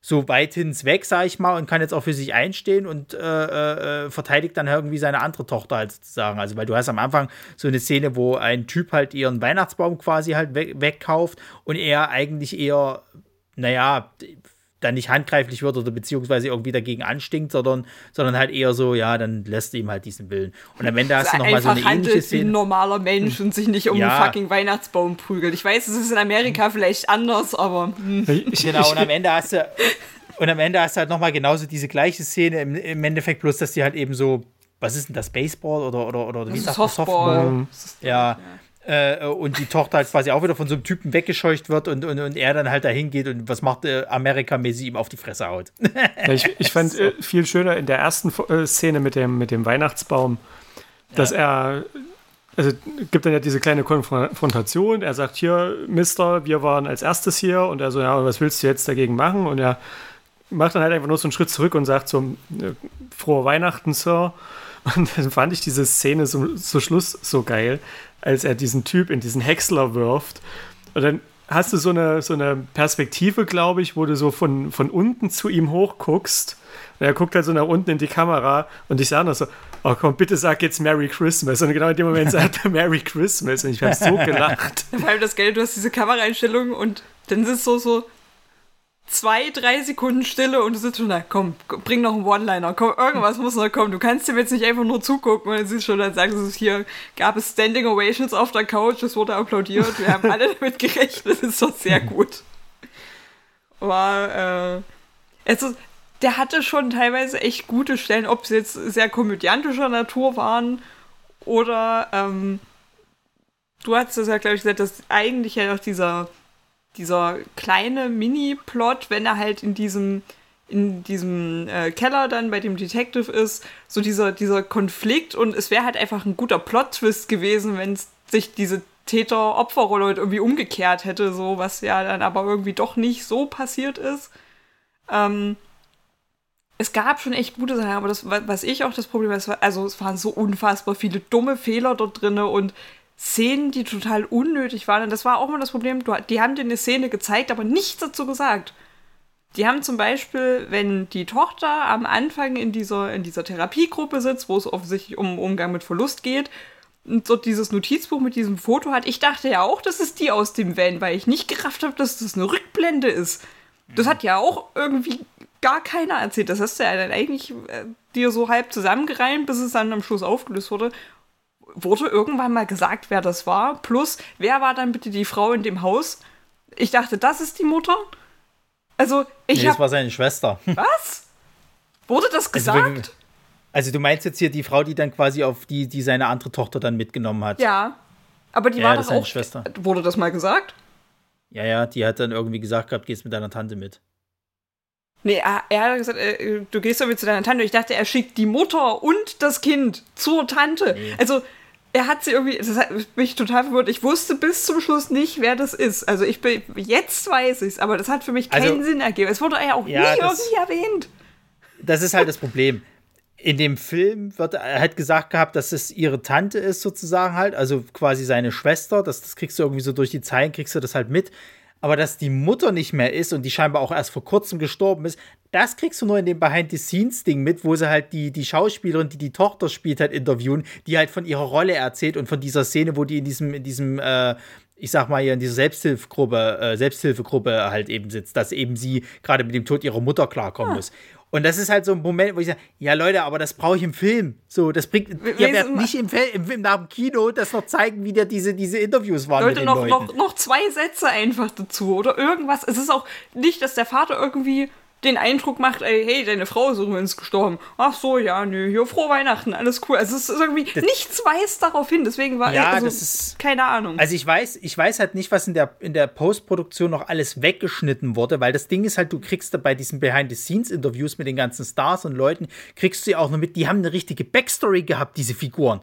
so weit ins weg, sag ich mal, und kann jetzt auch für sich einstehen und äh, äh, verteidigt dann irgendwie seine andere Tochter halt sozusagen. Also, weil du hast am Anfang so eine Szene, wo ein Typ halt ihren Weihnachtsbaum quasi halt weg wegkauft und er eigentlich eher, naja, dann nicht handgreiflich wird oder beziehungsweise irgendwie dagegen anstinkt, sondern, sondern halt eher so, ja, dann lässt du ihm halt diesen Willen. Und am Ende hast du nochmal so eine ähnliche Szene. wie ein normaler Mensch und sich nicht um ja. einen fucking Weihnachtsbaum prügelt. Ich weiß, es ist in Amerika vielleicht anders, aber. Hm. Genau, und am Ende hast du. Und am Ende hast du halt nochmal genauso diese gleiche Szene, im, im Endeffekt bloß, dass die halt eben so, was ist denn das, Baseball oder, oder, oder wie sagt man, Softball? Ja. ja äh, und die Tochter halt quasi auch wieder von so einem Typen weggescheucht wird und, und, und er dann halt dahin geht und was macht äh, Amerika-mäßig ihm auf die Fresse haut. ja, ich, ich fand so. äh, viel schöner in der ersten äh, Szene mit dem, mit dem Weihnachtsbaum, dass ja. er also gibt dann ja diese kleine Konfrontation. Er sagt hier, Mister, wir waren als erstes hier und er so, ja, was willst du jetzt dagegen machen? Und er macht dann halt einfach nur so einen Schritt zurück und sagt so, äh, frohe Weihnachten, Sir. Und dann fand ich diese Szene zum so Schluss so geil, als er diesen Typ in diesen Häcksler wirft. Und dann hast du so eine, so eine Perspektive, glaube ich, wo du so von, von unten zu ihm hochguckst. Und er guckt halt so nach unten in die Kamera und ich sage noch so, oh komm, bitte sag jetzt Merry Christmas. Und genau in dem Moment sagt er Merry Christmas und ich habe so gelacht. Vor allem das Geld, du hast diese Kameraeinstellung und dann ist es so, so zwei, drei Sekunden Stille und du sitzt schon da, komm, bring noch einen One-Liner, komm, irgendwas muss noch kommen. Du kannst dem jetzt nicht einfach nur zugucken und dann siehst schon, dann sagst du, hier gab es Standing Ovations auf der Couch, es wurde applaudiert, wir haben alle damit gerechnet, das ist doch sehr gut. War, äh, also, der hatte schon teilweise echt gute Stellen, ob sie jetzt sehr komödiantischer Natur waren oder, ähm, du hast das ja, glaube ich, gesagt, dass eigentlich ja auch dieser dieser kleine Mini-Plot, wenn er halt in diesem in diesem äh, Keller dann bei dem Detective ist, so dieser, dieser Konflikt und es wäre halt einfach ein guter Plot-Twist gewesen, wenn sich diese Täter-Opfer-Rolle irgendwie umgekehrt hätte, so was ja dann aber irgendwie doch nicht so passiert ist. Ähm, es gab schon echt gute Sachen, aber das, was ich auch das Problem also es waren so unfassbar viele dumme Fehler dort drin und Szenen, die total unnötig waren. Und das war auch mal das Problem, die haben dir eine Szene gezeigt, aber nichts dazu gesagt. Die haben zum Beispiel, wenn die Tochter am Anfang in dieser, in dieser Therapiegruppe sitzt, wo es offensichtlich um Umgang mit Verlust geht, und dort dieses Notizbuch mit diesem Foto hat, ich dachte ja auch, das ist die aus dem Van, weil ich nicht gerafft habe, dass das eine Rückblende ist. Das hat ja auch irgendwie gar keiner erzählt. Das hast du ja dann eigentlich äh, dir so halb zusammengereimt, bis es dann am Schluss aufgelöst wurde wurde irgendwann mal gesagt, wer das war? Plus, wer war dann bitte die Frau in dem Haus? Ich dachte, das ist die Mutter. Also, ich nee, hab, Das war seine Schwester. Was? Wurde das gesagt? Also, also, du meinst jetzt hier die Frau, die dann quasi auf die, die seine andere Tochter dann mitgenommen hat. Ja. Aber die ja, war das doch auch. Schwester. Wurde das mal gesagt? Ja, ja, die hat dann irgendwie gesagt gehabt, gehst mit deiner Tante mit. Nee, er, er hat gesagt, äh, du gehst doch mit zu deiner Tante. Ich dachte, er schickt die Mutter und das Kind zur Tante. Nee. Also, er hat sie irgendwie, das hat mich total verwirrt. Ich wusste bis zum Schluss nicht, wer das ist. Also ich bin, jetzt weiß ich es, aber das hat für mich keinen also, Sinn ergeben. Es wurde ja auch ja, nie das, irgendwie erwähnt. Das ist halt das Problem. In dem Film wird er hat gesagt gehabt, dass es ihre Tante ist, sozusagen halt, also quasi seine Schwester. Das, das kriegst du irgendwie so durch die Zeilen, kriegst du das halt mit aber dass die Mutter nicht mehr ist und die scheinbar auch erst vor kurzem gestorben ist, das kriegst du nur in dem Behind-the-Scenes-Ding mit, wo sie halt die, die Schauspielerin, die die Tochter spielt, halt interviewen, die halt von ihrer Rolle erzählt und von dieser Szene, wo die in diesem, in diesem, äh, ich sag mal hier in dieser Selbsthilfegruppe, äh, Selbsthilfegruppe halt eben sitzt, dass eben sie gerade mit dem Tod ihrer Mutter klarkommen ja. muss. Und das ist halt so ein Moment, wo ich sage, ja Leute, aber das brauche ich im Film. So, das bringt, ihr werdet nicht im, im, nach dem Kino das noch zeigen, wie der diese, diese Interviews waren Leute, noch, Leuten. Noch, noch zwei Sätze einfach dazu oder irgendwas. Es ist auch nicht, dass der Vater irgendwie den Eindruck macht, ey, hey, deine Frau ist übrigens gestorben. Ach so, ja, nö, hier, frohe Weihnachten, alles cool. Also es ist irgendwie, das, nichts weist darauf hin, deswegen war ja, also, das ist, keine Ahnung. Also ich weiß, ich weiß halt nicht, was in der, in der Postproduktion noch alles weggeschnitten wurde, weil das Ding ist halt, du kriegst da bei diesen Behind-the-Scenes-Interviews mit den ganzen Stars und Leuten, kriegst du ja auch noch mit, die haben eine richtige Backstory gehabt, diese Figuren.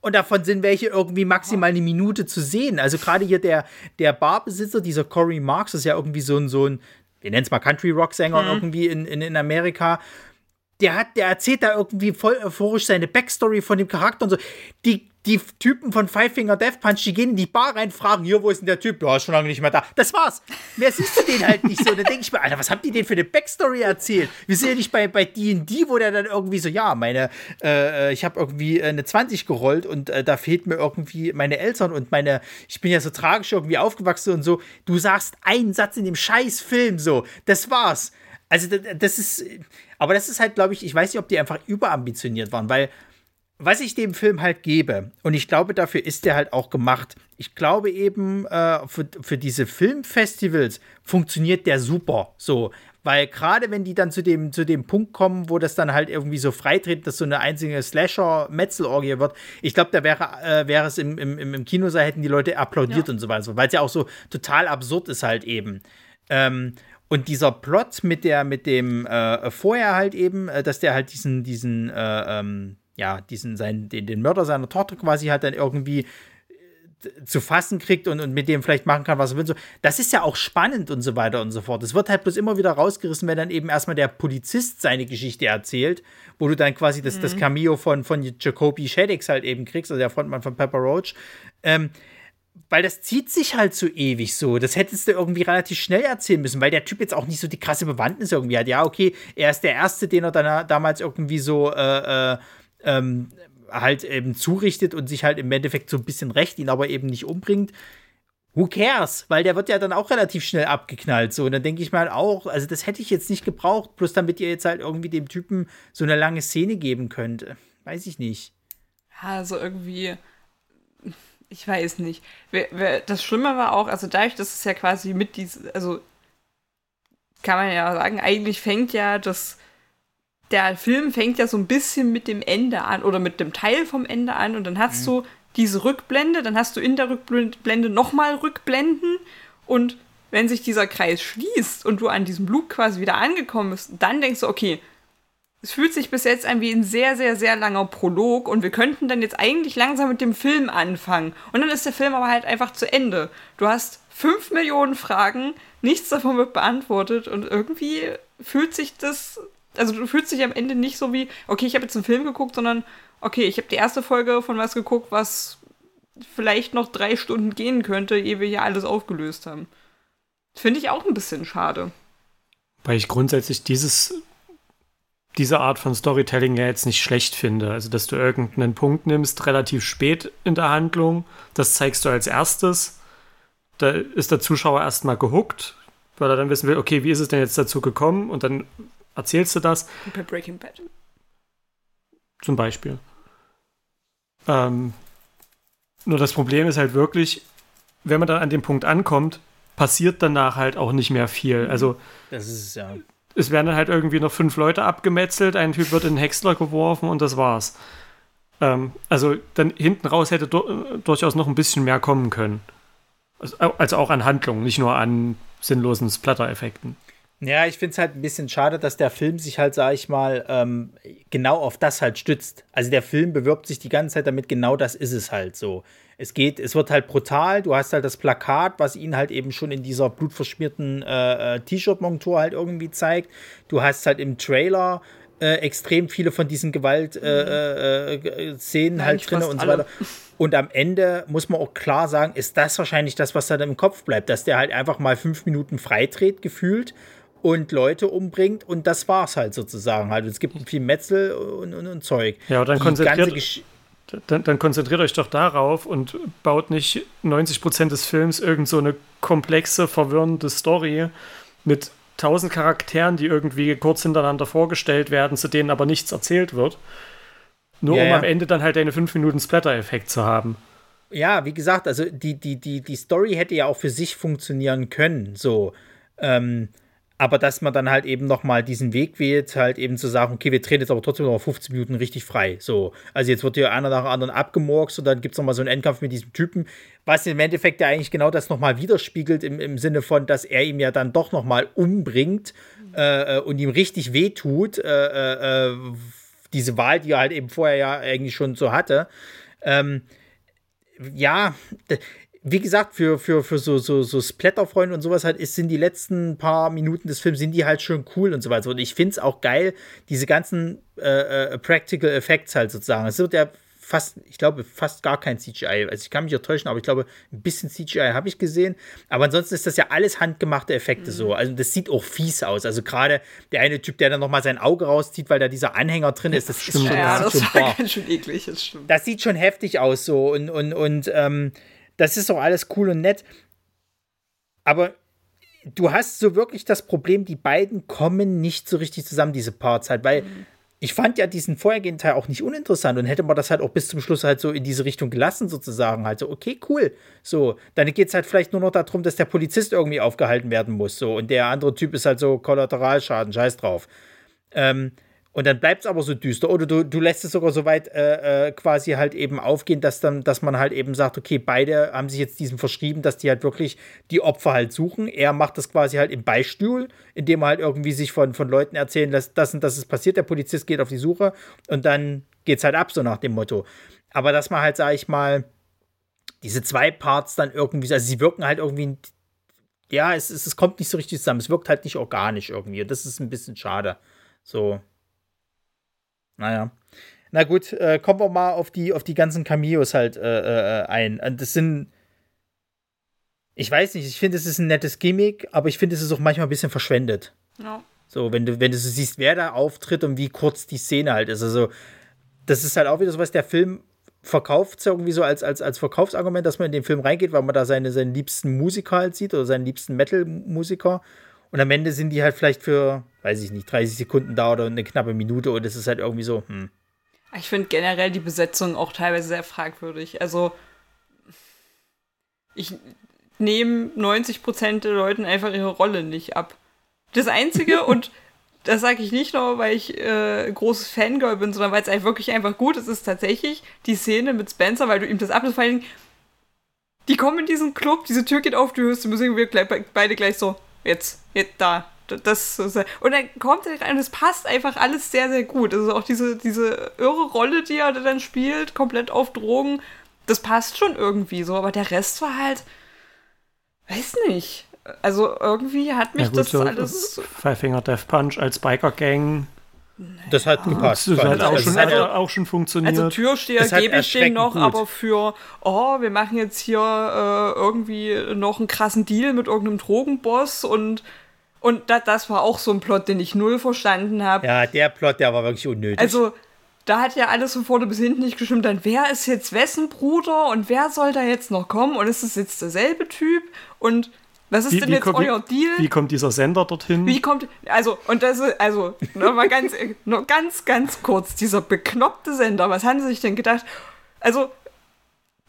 Und davon sind welche irgendwie maximal eine Minute zu sehen. Also gerade hier der, der Barbesitzer, dieser Corey Marks, ist ja irgendwie so ein, so ein wir nennen es mal Country-Rock-Sänger mhm. irgendwie in, in, in Amerika. Der hat, der erzählt da irgendwie voll euphorisch seine Backstory von dem Charakter und so. Die, die Typen von Five Finger Death Punch, die gehen in die Bar rein, fragen, hier, wo ist denn der Typ? Ja, ist schon lange nicht mehr da. Das war's. Mehr siehst du den halt nicht so. Da denke ich mir, Alter, was habt ihr denn für eine Backstory erzählt? Wir sind ja nicht bei D&D, wo der dann irgendwie so, ja, meine, äh, ich habe irgendwie eine 20 gerollt und äh, da fehlt mir irgendwie meine Eltern und meine, ich bin ja so tragisch irgendwie aufgewachsen und so. Du sagst einen Satz in dem scheiß Film so. Das war's. Also das ist, aber das ist halt, glaube ich, ich weiß nicht, ob die einfach überambitioniert waren, weil was ich dem Film halt gebe, und ich glaube, dafür ist der halt auch gemacht. Ich glaube eben, äh, für, für diese Filmfestivals funktioniert der super. So, weil gerade wenn die dann zu dem, zu dem Punkt kommen, wo das dann halt irgendwie so freitreten, dass so eine einzige Slasher-Metzelorgie wird, ich glaube, da wäre, äh, wäre es im, im, im Kinosaal, hätten die Leute applaudiert ja. und so weiter, weil es ja auch so total absurd ist halt eben. Ähm, und dieser Plot mit der, mit dem äh, vorher halt eben, äh, dass der halt diesen, diesen, äh, ähm, ja, diesen, seinen, den, den Mörder seiner Tochter quasi halt dann irgendwie äh, zu fassen kriegt und, und mit dem vielleicht machen kann, was er will. So, das ist ja auch spannend und so weiter und so fort. Es wird halt bloß immer wieder rausgerissen, wenn dann eben erstmal der Polizist seine Geschichte erzählt, wo du dann quasi das, mhm. das Cameo von, von Jacoby Shaddix halt eben kriegst, also der Frontmann von Pepper Roach. Ähm, weil das zieht sich halt so ewig so. Das hättest du irgendwie relativ schnell erzählen müssen, weil der Typ jetzt auch nicht so die krasse Bewandtnis irgendwie hat. Ja, okay, er ist der Erste, den er dann damals irgendwie so äh, äh, ähm, halt eben zurichtet und sich halt im Endeffekt so ein bisschen recht, ihn aber eben nicht umbringt. Who cares? Weil der wird ja dann auch relativ schnell abgeknallt. So, und dann denke ich mal auch, also das hätte ich jetzt nicht gebraucht, bloß damit ihr jetzt halt irgendwie dem Typen so eine lange Szene geben könnt. Weiß ich nicht. Also irgendwie, ich weiß nicht. Das Schlimme war auch, also dadurch, dass es ja quasi mit diesem, also kann man ja sagen, eigentlich fängt ja das der Film fängt ja so ein bisschen mit dem Ende an oder mit dem Teil vom Ende an und dann hast mhm. du diese Rückblende, dann hast du in der Rückblende nochmal Rückblenden und wenn sich dieser Kreis schließt und du an diesem Loop quasi wieder angekommen bist, dann denkst du, okay, es fühlt sich bis jetzt an wie ein sehr, sehr, sehr langer Prolog und wir könnten dann jetzt eigentlich langsam mit dem Film anfangen. Und dann ist der Film aber halt einfach zu Ende. Du hast fünf Millionen Fragen, nichts davon wird beantwortet und irgendwie fühlt sich das also du fühlst dich am Ende nicht so wie, okay, ich habe jetzt einen Film geguckt, sondern okay, ich habe die erste Folge von was geguckt, was vielleicht noch drei Stunden gehen könnte, ehe wir hier alles aufgelöst haben. Finde ich auch ein bisschen schade. Weil ich grundsätzlich dieses, diese Art von Storytelling ja jetzt nicht schlecht finde. Also, dass du irgendeinen Punkt nimmst, relativ spät in der Handlung, das zeigst du als erstes. Da ist der Zuschauer erstmal gehuckt, weil er dann wissen will, okay, wie ist es denn jetzt dazu gekommen? Und dann erzählst du das. Bei Breaking Bad. Zum Beispiel. Ähm, nur das Problem ist halt wirklich, wenn man dann an dem Punkt ankommt, passiert danach halt auch nicht mehr viel. Mhm. Also das ist ja. Es werden dann halt irgendwie noch fünf Leute abgemetzelt, ein Typ wird in den Häcksler geworfen und das war's. Ähm, also dann hinten raus hätte du durchaus noch ein bisschen mehr kommen können. Also, also auch an Handlungen, nicht nur an sinnlosen Splatter-Effekten. Ja, ich finde es halt ein bisschen schade, dass der Film sich halt, sag ich mal, ähm, genau auf das halt stützt. Also der Film bewirbt sich die ganze Zeit damit, genau das ist es halt so. Es geht, es wird halt brutal, du hast halt das Plakat, was ihn halt eben schon in dieser blutverschmierten äh, äh, T-Shirt-Montur halt irgendwie zeigt. Du hast halt im Trailer äh, extrem viele von diesen Gewalt-Szenen äh, äh, äh halt drin und so weiter. Und am Ende muss man auch klar sagen, ist das wahrscheinlich das, was da im Kopf bleibt, dass der halt einfach mal fünf Minuten freidreht, gefühlt und Leute umbringt und das war's halt sozusagen halt. Es gibt viel Metzel und, und, und Zeug. Ja, und dann konzentriert, dann, dann, konzentriert euch doch darauf und baut nicht 90 Prozent des Films irgend so eine komplexe, verwirrende Story mit tausend Charakteren, die irgendwie kurz hintereinander vorgestellt werden, zu denen aber nichts erzählt wird. Nur ja, um ja. am Ende dann halt eine 5 Minuten Splatter-Effekt zu haben. Ja, wie gesagt, also die, die, die, die Story hätte ja auch für sich funktionieren können, so. Ähm, aber dass man dann halt eben nochmal diesen Weg wählt, halt eben zu sagen, okay, wir drehen jetzt aber trotzdem noch 15 Minuten richtig frei. So, also jetzt wird hier einer nach dem anderen abgemorkst und dann gibt es nochmal so einen Endkampf mit diesem Typen, was im Endeffekt ja eigentlich genau das nochmal widerspiegelt, im, im Sinne von, dass er ihm ja dann doch nochmal umbringt äh, äh, und ihm richtig wehtut, äh, äh, äh, diese Wahl, die er halt eben vorher ja eigentlich schon so hatte. Ähm, ja, wie gesagt, für, für, für so, so, so Splatter-Freunde und sowas halt, ist, sind die letzten paar Minuten des Films, sind die halt schon cool und so weiter. Und ich finde es auch geil, diese ganzen äh, äh, Practical Effects halt sozusagen. Es wird ja fast, ich glaube, fast gar kein CGI. Also ich kann mich auch täuschen, aber ich glaube, ein bisschen CGI habe ich gesehen. Aber ansonsten ist das ja alles handgemachte Effekte mhm. so. Also das sieht auch fies aus. Also gerade der eine Typ, der dann nochmal sein Auge rauszieht, weil da dieser Anhänger drin ist, das. Ist schon, ja, das, das war ganz schön eklig, das stimmt. Das sieht schon heftig aus so und, und, und ähm, das ist auch alles cool und nett. Aber du hast so wirklich das Problem, die beiden kommen nicht so richtig zusammen, diese Parts halt, weil mhm. ich fand ja diesen vorhergehenden Teil auch nicht uninteressant und hätte man das halt auch bis zum Schluss halt so in diese Richtung gelassen, sozusagen. Halt so, okay, cool. So, dann geht es halt vielleicht nur noch darum, dass der Polizist irgendwie aufgehalten werden muss. So, und der andere Typ ist halt so Kollateralschaden, scheiß drauf. Ähm, und dann bleibt es aber so düster. Oder du, du lässt es sogar so weit äh, äh, quasi halt eben aufgehen, dass dann, dass man halt eben sagt, okay, beide haben sich jetzt diesem verschrieben, dass die halt wirklich die Opfer halt suchen. Er macht das quasi halt im Beistuhl, indem er halt irgendwie sich von, von Leuten erzählen lässt, das und das ist passiert. Der Polizist geht auf die Suche und dann geht es halt ab, so nach dem Motto. Aber dass man halt, sag ich mal, diese zwei Parts dann irgendwie, also sie wirken halt irgendwie, ja, es, es, es kommt nicht so richtig zusammen. Es wirkt halt nicht organisch irgendwie. Und das ist ein bisschen schade. So. Naja. Na gut, äh, kommen wir mal auf die, auf die ganzen Cameos halt äh, äh, ein. Das sind. Ich weiß nicht, ich finde, es ist ein nettes Gimmick, aber ich finde, es ist auch manchmal ein bisschen verschwendet. Ja. So, wenn du, wenn du so siehst, wer da auftritt und wie kurz die Szene halt ist. Also, das ist halt auch wieder so was, der Film verkauft irgendwie so als, als, als Verkaufsargument, dass man in den Film reingeht, weil man da seine, seinen liebsten Musiker halt sieht oder seinen liebsten Metal-Musiker. Und am Ende sind die halt vielleicht für, weiß ich nicht, 30 Sekunden da oder eine knappe Minute und es ist halt irgendwie so, hm. Ich finde generell die Besetzung auch teilweise sehr fragwürdig. Also, ich nehme 90% der Leuten einfach ihre Rolle nicht ab. Das Einzige, und das sage ich nicht nur, weil ich äh, großes Fangirl bin, sondern weil es einfach wirklich einfach gut ist, ist tatsächlich die Szene mit Spencer, weil du ihm das ab, vor allem, die kommen in diesen Club, diese Tür geht auf, du hörst die Musik und wir beide gleich so, jetzt, jetzt da. Das, und dann kommt er rein und es passt einfach alles sehr, sehr gut. Also auch diese, diese irre Rolle, die er dann spielt, komplett auf Drogen, das passt schon irgendwie so, aber der Rest war halt, weiß nicht. Also irgendwie hat mich ja, gut, das so alles. Five Finger Death Punch als Biker-Gang. Das hat gepasst. Das hat auch, schon, hat auch schon funktioniert. Also Türsteher gebe ich den noch, gut. aber für, oh, wir machen jetzt hier äh, irgendwie noch einen krassen Deal mit irgendeinem Drogenboss und und da, das war auch so ein Plot, den ich null verstanden habe. Ja, der Plot, der war wirklich unnötig. Also, da hat ja alles von vorne bis hinten nicht gestimmt. Dann, wer ist jetzt wessen Bruder und wer soll da jetzt noch kommen? Und ist es jetzt derselbe Typ? Und was ist wie, denn wie jetzt euer wie, Deal? Wie kommt dieser Sender dorthin? Wie kommt, also, und das ist, also, nur mal ganz, nur ganz, ganz kurz, dieser bekloppte Sender, was haben sie sich denn gedacht? Also,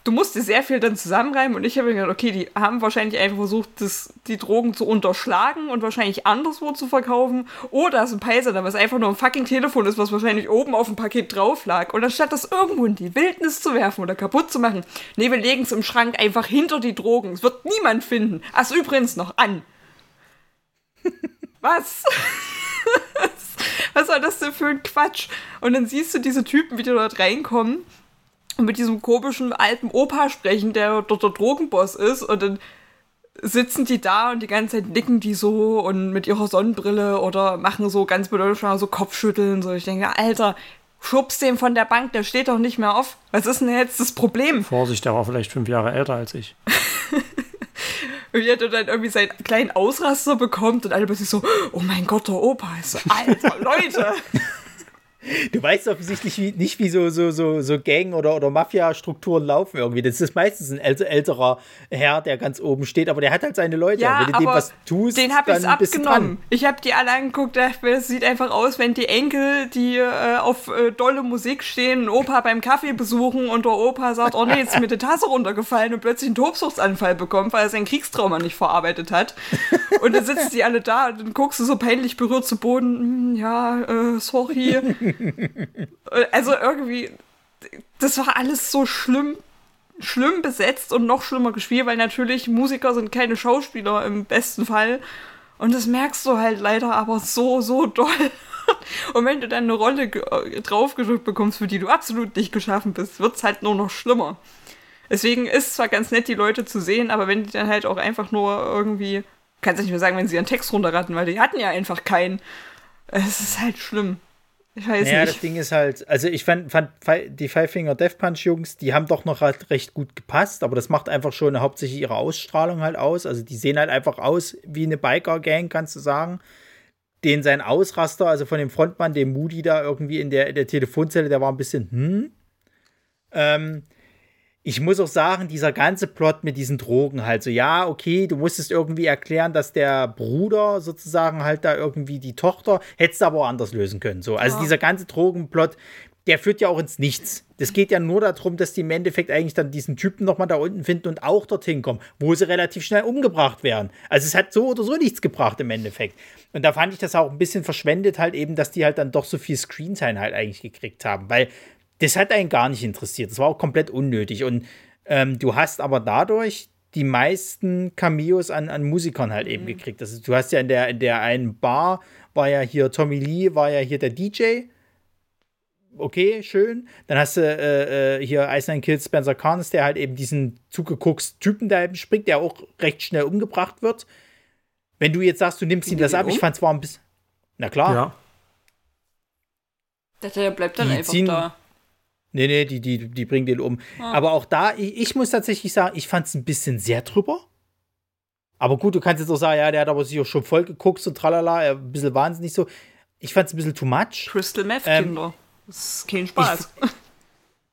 du musst dir sehr viel dann zusammenreimen und ich habe mir gedacht, okay, die haben wahrscheinlich einfach versucht, das, die Drogen zu unterschlagen und wahrscheinlich anderswo zu verkaufen. Oder es ist ein Peiser, was einfach nur ein fucking Telefon ist, was wahrscheinlich oben auf dem Paket drauf lag. Und anstatt das irgendwo in die Wildnis zu werfen oder kaputt zu machen, nee, wir legen es im Schrank einfach hinter die Drogen. Es wird niemand finden. Ach, übrigens noch an. was? was war das denn für ein Quatsch? Und dann siehst du diese Typen, wie die dort reinkommen mit diesem komischen alten Opa sprechen, der dort der Drogenboss ist und dann sitzen die da und die ganze Zeit nicken die so und mit ihrer Sonnenbrille oder machen so ganz bedeutsam so Kopfschütteln. So, ich denke, Alter, schubst den von der Bank, der steht doch nicht mehr auf. Was ist denn jetzt das Problem? Vorsicht, der war vielleicht fünf Jahre älter als ich. und wie er dann irgendwie seinen kleinen Ausraster bekommt und alle plötzlich so, oh mein Gott, der Opa ist so, alter, Leute. Du weißt offensichtlich wie, nicht, wie so, so, so, so Gang- oder, oder Mafia-Strukturen laufen irgendwie. Das ist meistens ein älterer Herr, der ganz oben steht, aber der hat halt seine Leute. Ja, wenn du dem was tust, den habe ich abgenommen. Ich habe die alle angeguckt, dachte, es sieht einfach aus, wenn die Enkel, die äh, auf äh, dolle Musik stehen, einen Opa beim Kaffee besuchen und der Opa sagt, oh nee, jetzt ist mir die Tasse runtergefallen und plötzlich einen Tobsuchtsanfall bekommt, weil er sein Kriegstrauma nicht verarbeitet hat. Und dann sitzen die alle da und dann guckst du so peinlich berührt zu Boden, hm, ja, äh, sorry. also irgendwie, das war alles so schlimm schlimm besetzt und noch schlimmer gespielt, weil natürlich Musiker sind keine Schauspieler im besten Fall. Und das merkst du halt leider aber so, so doll. Und wenn du dann eine Rolle ge- draufgedrückt bekommst, für die du absolut nicht geschaffen bist, wird's halt nur noch schlimmer. Deswegen ist es zwar ganz nett, die Leute zu sehen, aber wenn die dann halt auch einfach nur irgendwie, kannst du nicht mehr sagen, wenn sie ihren Text runterraten, weil die hatten ja einfach keinen. Es ist halt schlimm. Ich weiß Naja, das nicht. Ding ist halt, also ich fand, fand die Five Finger Death Punch Jungs, die haben doch noch halt recht gut gepasst, aber das macht einfach schon hauptsächlich ihre Ausstrahlung halt aus. Also die sehen halt einfach aus wie eine Biker-Gang, kannst du sagen. Den sein Ausraster, also von dem Frontmann, dem Moody da irgendwie in der, in der Telefonzelle, der war ein bisschen, hm. Ähm, ich muss auch sagen, dieser ganze Plot mit diesen Drogen halt so, ja, okay, du musstest irgendwie erklären, dass der Bruder sozusagen halt da irgendwie die Tochter, hättest du aber auch anders lösen können. So. Also Ja. dieser ganze Drogenplot, der führt ja auch ins Nichts. Das geht ja nur darum, dass die im Endeffekt eigentlich dann diesen Typen nochmal da unten finden und auch dorthin kommen, wo sie relativ schnell umgebracht werden. Also es hat so oder so nichts gebracht im Endeffekt. Und da fand ich das auch ein bisschen verschwendet halt eben, dass die halt dann doch so viel Screentime halt eigentlich gekriegt haben, weil das hat einen gar nicht interessiert. Das war auch komplett unnötig. Und ähm, du hast aber dadurch die meisten Cameos an, an Musikern halt eben gekriegt. Also du hast ja in der, in der einen Bar, war ja hier Tommy Lee, war ja hier der DJ. Okay, schön. Dann hast du äh, äh, hier Iceland Kills Spencer Carnes, der halt eben diesen zugeguckst Typen da eben springt, der auch recht schnell umgebracht wird. Wenn du jetzt sagst, du nimmst ihm das ab, ich um? fand es war ein bisschen. Na klar. Ja. Der, der bleibt dann Die einfach ziehen- da. Nee, nee, die, die, die bringen den um. Aber auch da, ich, ich muss tatsächlich sagen, ich fand es ein bisschen sehr drüber. Aber gut, du kannst jetzt auch sagen, ja, der hat aber sich auch schon voll geguckt und tralala, ein bisschen wahnsinnig so. Ich fand es ein bisschen too much. Crystal Meth Ähm, Kinder. Das ist kein Spaß.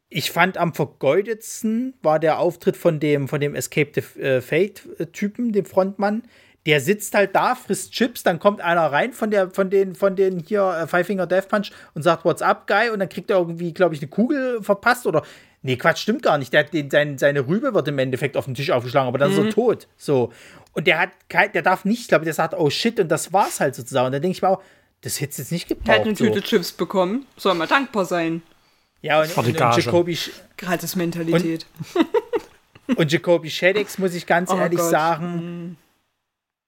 Ich fand am vergeudetsten war der Auftritt von dem, von dem Escape the äh, Fate-Typen, dem Frontmann. Der sitzt halt da, frisst Chips, dann kommt einer rein von der, von den, von den hier äh, Five Finger Death Punch und sagt, what's up, Guy? Und dann kriegt er irgendwie, glaube ich, eine Kugel verpasst oder. Nee, Quatsch, stimmt gar nicht. Der hat den, sein, seine Rübe wird im Endeffekt auf den Tisch aufgeschlagen, aber dann ist er tot. So. Und der hat kein, der darf nicht, glaube ich, der sagt, oh shit, und das war's halt sozusagen. Und dann denke ich mir auch, das hätte jetzt nicht Er hat gebraucht. eine so. Tüte Chips bekommen. Soll man dankbar sein. Ja, und, und, und Gage. Jacoby, Gratis-Mentalität. Und Jacoby Shaddix, muss ich ganz Oh ehrlich Gott. sagen,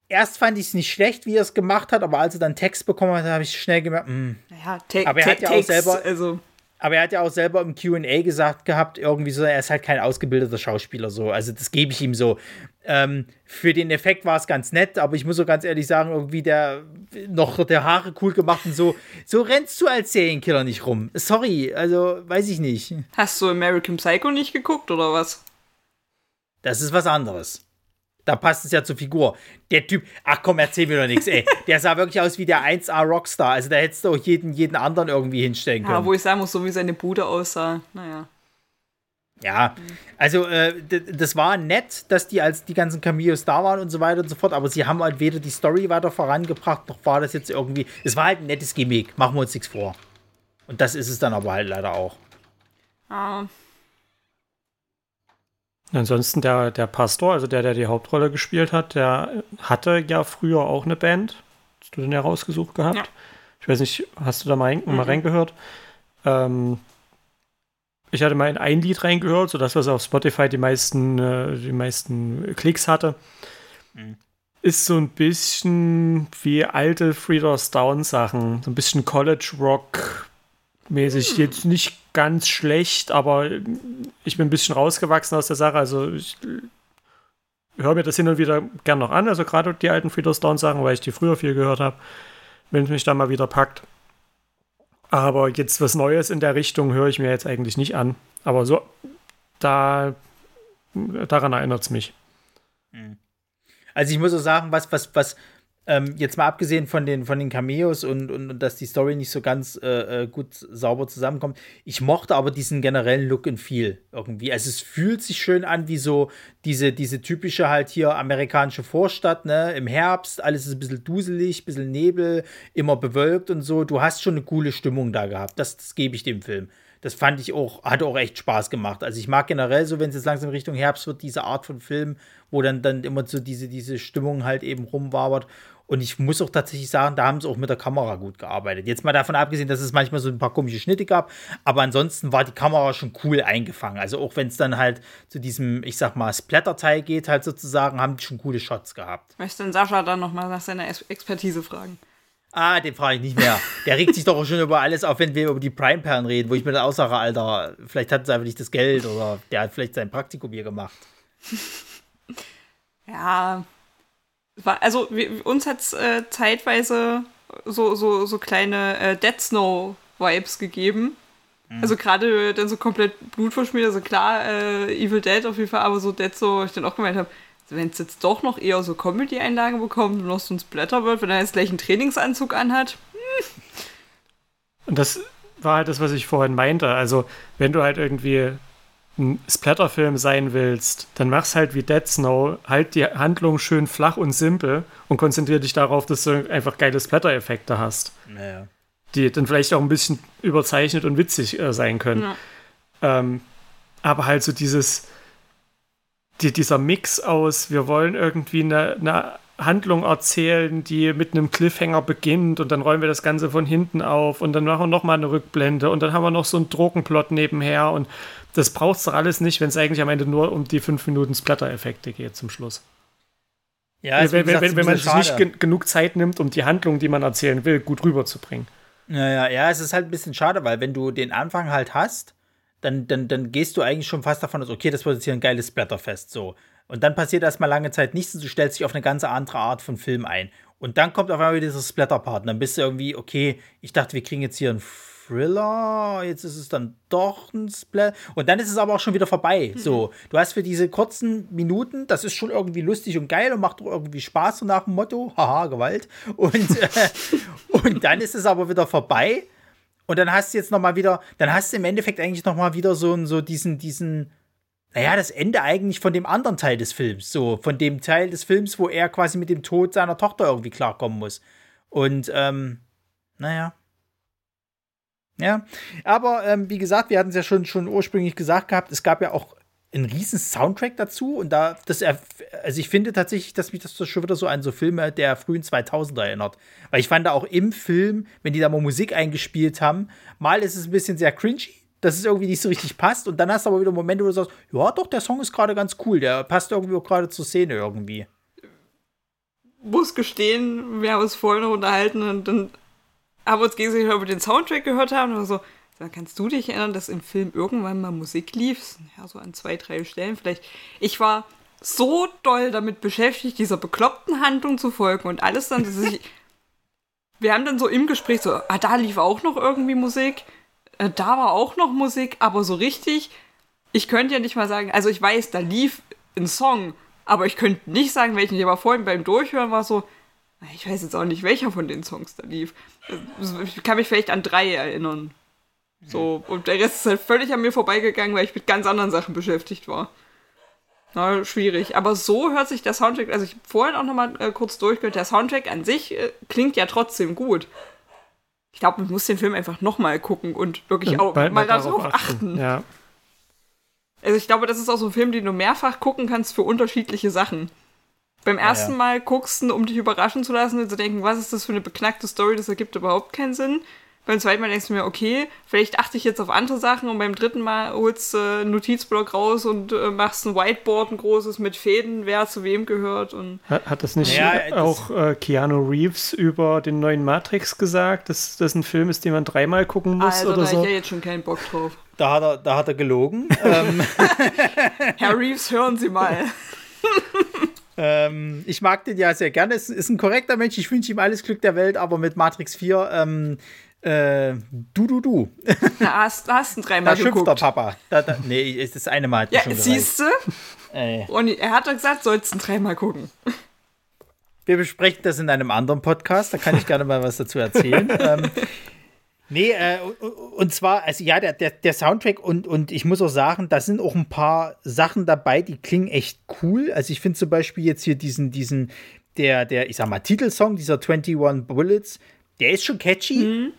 erst fand ich es nicht schlecht, wie er es gemacht hat, aber als er dann Text bekommen hat, habe ich schnell gemerkt, hm. Naja, ta Aber er ta hat ja auch selber- Also, aber er hat ja auch selber im QA gesagt gehabt, irgendwie so, er ist halt kein ausgebildeter Schauspieler so. Also das gebe ich ihm so. Ähm, für den Effekt war es ganz nett, aber ich muss so ganz ehrlich sagen, irgendwie der noch der Haare cool gemacht und so. So rennst du als Serienkiller nicht rum. Sorry, also weiß ich nicht. hast du American Psycho nicht geguckt oder was? Das ist was anderes. Da passt es ja zur Figur. Der Typ, ach komm, erzähl mir doch nichts, ey. Der sah wirklich aus wie der 1A Rockstar. Also da hättest du auch jeden, jeden anderen irgendwie hinstellen Ja, können. wo ich sagen muss, so wie seine Bude aussah. Naja. Ja, also äh, das war nett, dass die als die ganzen Cameos da waren und so weiter und so fort, aber sie haben halt weder die Story weiter vorangebracht, noch war das jetzt irgendwie. Es war halt ein nettes Gimmick, machen wir uns nichts vor. Und das ist es dann aber halt leider auch. Ah, Ansonsten der, der Pastor, also der, der die Hauptrolle gespielt hat, der hatte ja früher auch eine Band. Hast du den ja rausgesucht gehabt? Ja. Ich weiß nicht, hast du da mal, rein, mal reingehört? Ähm, ich hatte mal in ein Lied reingehört, so das, was auf Spotify die meisten, äh, die meisten Klicks hatte. Ist so ein bisschen wie alte Freedom Down Sachen. So ein bisschen College Rock mäßig. Jetzt nicht ganz schlecht, aber ich bin ein bisschen rausgewachsen aus der Sache. Also ich höre mir das hin und wieder gern noch an. Also gerade die alten Freedom Down Sachen, weil ich die früher viel gehört habe. Wenn es mich dann mal wieder packt. Aber jetzt was Neues in der Richtung höre ich mir jetzt eigentlich nicht an. Aber so, da, daran erinnert es mich. Also ich muss auch sagen, was, was, was ähm, jetzt mal abgesehen von den, von den Cameos und, und, und dass die Story nicht so ganz äh, äh gut sauber zusammenkommt, ich mochte aber diesen generellen Look in viel irgendwie. Also es fühlt sich schön an wie so diese, diese typische halt hier amerikanische Vorstadt, ne? Im Herbst, alles ist ein bisschen duselig, ein bisschen Nebel, immer bewölkt und so. Du hast schon eine coole Stimmung da gehabt. Das, das gebe ich dem Film das fand ich auch, hat auch echt Spaß gemacht. Also ich mag generell so, wenn es jetzt langsam Richtung Herbst wird, diese Art von Film, wo dann, dann immer so diese, diese Stimmung halt eben rumwabert. Und ich muss auch tatsächlich sagen, da haben sie auch mit der Kamera gut gearbeitet. Jetzt mal davon abgesehen, dass es manchmal so ein paar komische Schnitte gab, aber ansonsten war die Kamera schon cool eingefangen. Also auch wenn es dann halt zu diesem, ich sag mal, Splatter-Teil geht, halt sozusagen, haben die schon coole Shots gehabt. Möchtest du den Sascha dann nochmal nach seiner Expertise fragen? Ah, den frage ich nicht mehr. Der regt sich doch auch schon über alles auf, wenn wir über die Prime-Perlen reden, wo ich mir dann auch sage, Alter, vielleicht hat er einfach nicht das Geld oder der hat vielleicht sein Praktikum hier gemacht. Ja, also wir, uns hat es äh, zeitweise so, so, so kleine äh, Dead Snow-Vibes gegeben. Mhm. Also gerade dann so komplett blutverschmiert, also klar, äh, Evil Dead auf jeden Fall, aber so Dead Snow, ich dann auch gemeint habe, wenn es jetzt doch noch eher so Comedy-Einlagen bekommt und noch so ein Splatter wird, wenn er jetzt gleich einen Trainingsanzug anhat. Hm. Und das war halt das, was ich vorhin meinte. Also, wenn du halt irgendwie ein Splatterfilm sein willst, dann mach's halt wie Dead Snow, halt die Handlung schön flach und simpel und konzentriere dich darauf, dass du einfach geile Splatter-Effekte hast. Naja. Die dann vielleicht auch ein bisschen überzeichnet und witzig äh, sein können. Ja. Ähm, aber halt so dieses, die, dieser Mix aus, wir wollen irgendwie eine, eine Handlung erzählen, die mit einem Cliffhanger beginnt und dann räumen wir das Ganze von hinten auf und dann machen wir nochmal eine Rückblende und dann haben wir noch so einen Drogenplot nebenher und das braucht es doch alles nicht, wenn es eigentlich am Ende nur um die 5 Minuten Splatter-Effekte geht zum Schluss. Ja, wenn, gesagt, wenn, wenn man sich nicht gen genug Zeit nimmt, um die Handlung, die man erzählen will, gut rüberzubringen. Ja, ja, ja, es ist halt ein bisschen schade, weil wenn du den Anfang halt hast, dann, dann, dann gehst du eigentlich schon fast davon aus, okay, das wird jetzt hier ein geiles Splatterfest, so. Und dann passiert erstmal lange Zeit nichts und du stellst dich auf eine ganz andere Art von Film ein. Und dann kommt auf einmal wieder dieser Splatter-Part. Und dann bist du irgendwie, okay, ich dachte, wir kriegen jetzt hier einen Thriller, jetzt ist es dann doch ein Splatter. Und dann ist es aber auch schon wieder vorbei. Mhm. So, du hast für diese kurzen Minuten, das ist schon irgendwie lustig und geil und macht irgendwie Spaß, so nach dem Motto, haha, Gewalt. Und, äh, und dann ist es aber wieder vorbei. Und dann hast du jetzt noch mal wieder, dann hast du im Endeffekt eigentlich noch mal wieder so, so diesen, diesen, naja, das Ende eigentlich von dem anderen Teil des Films, so von dem Teil des Films, wo er quasi mit dem Tod seiner Tochter irgendwie klarkommen muss. Und, ähm, naja. Ja, aber ähm, wie gesagt, wir hatten es ja schon, schon ursprünglich gesagt gehabt, es gab ja auch einen riesen Soundtrack dazu und da, das, also ich finde tatsächlich, dass mich das schon wieder so an so Filme der frühen 2000er erinnert. Weil ich fand da auch im Film, wenn die da mal Musik eingespielt haben, mal ist es ein bisschen sehr cringy, dass es irgendwie nicht so richtig passt. Und dann hast du aber wieder Momente, wo du sagst, ja, doch, der Song ist gerade ganz cool. Der passt irgendwie auch gerade zur Szene irgendwie. Muss gestehen, wir haben uns vorhin noch unterhalten und dann haben uns gegenseitig über den Soundtrack gehört haben und so, dann kannst du dich erinnern, dass im Film irgendwann mal Musik lief? Ja, so an zwei, drei Stellen vielleicht. Ich war so doll damit beschäftigt, dieser bekloppten Handlung zu folgen und alles dann, dass ich. wir haben dann so im Gespräch so, ah, da lief auch noch irgendwie Musik. Äh, da war auch noch Musik, aber so richtig, ich könnte ja nicht mal sagen, also ich weiß, da lief ein Song, aber ich könnte nicht sagen, welchen. Ich war vorhin beim Durchhören war so, ich weiß jetzt auch nicht, welcher von den Songs da lief. Ich kann mich vielleicht an drei erinnern. So, und der Rest ist halt völlig an mir vorbeigegangen, weil ich mit ganz anderen Sachen beschäftigt war. Na, schwierig. Aber so hört sich der Soundtrack, also ich habe vorhin auch nochmal äh, kurz durchgehört, der Soundtrack an sich äh, klingt ja trotzdem gut. Ich glaube, man muss den Film einfach nochmal gucken und wirklich und auch mal darauf achten. achten. Ja. Also ich glaube, das ist auch so ein Film, den du mehrfach gucken kannst für unterschiedliche Sachen. Beim ersten ja, ja. Mal guckst du, um dich überraschen zu lassen und zu denken, was ist das für eine beknackte Story, das ergibt überhaupt keinen Sinn. Beim zweiten Mal denkst du mir, okay, vielleicht achte ich jetzt auf andere Sachen und beim dritten Mal holst du äh, einen Notizblock raus und äh, machst ein Whiteboard, ein großes mit Fäden, wer zu wem gehört. Und hat, hat das nicht ja, auch äh, Keanu Reeves über den neuen Matrix gesagt, dass das ein Film ist, den man dreimal gucken muss Alter, oder da so? Da ich ja jetzt schon keinen Bock drauf. Da hat er, da hat er gelogen. Ähm. Herr Reeves, hören Sie mal. ähm, ich mag den ja sehr gerne. Es ist ein korrekter Mensch. Ich wünsche ihm alles Glück der Welt, aber mit Matrix 4 ähm, äh, du, du, du. Na, hast, hast du dreimal da geguckt. Da schimpft der Papa. Da, da, nee, ist das eine Mal. Ja, siehst du? Und er hat doch gesagt, sollst du dreimal gucken. wir besprechen das in einem anderen Podcast, da kann ich gerne mal was dazu erzählen. ähm, nee, äh, und zwar, also ja, der, der, der Soundtrack und, und ich muss auch sagen, da sind auch ein paar Sachen dabei, die klingen echt cool. Also ich finde zum Beispiel jetzt hier diesen, diesen, der, der, ich sag mal, Titelsong, dieser 21 Bullets, der ist schon catchy. Mhm.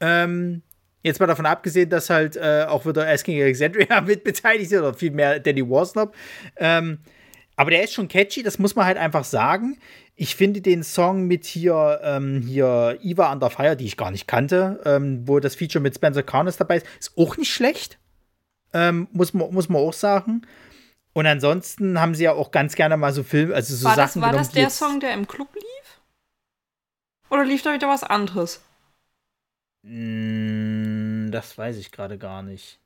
Ähm, Jetzt mal davon abgesehen, dass halt äh, auch wieder Asking Alexandria mit beteiligt ist oder vielmehr Danny Warsnop. Ähm, aber der ist schon catchy, das muss man halt einfach sagen. Ich finde den Song mit hier, ähm, hier Eva Under Fire, die ich gar nicht kannte, ähm, wo das Feature mit Spencer Carnes dabei ist, ist auch nicht schlecht. Ähm, muss, man, muss man auch sagen. Und ansonsten haben sie ja auch ganz gerne mal so Filme, also so war Sachen. Das, war das der Song, der im Club lief? Oder lief da wieder was anderes? Mm, das weiß ich gerade gar nicht.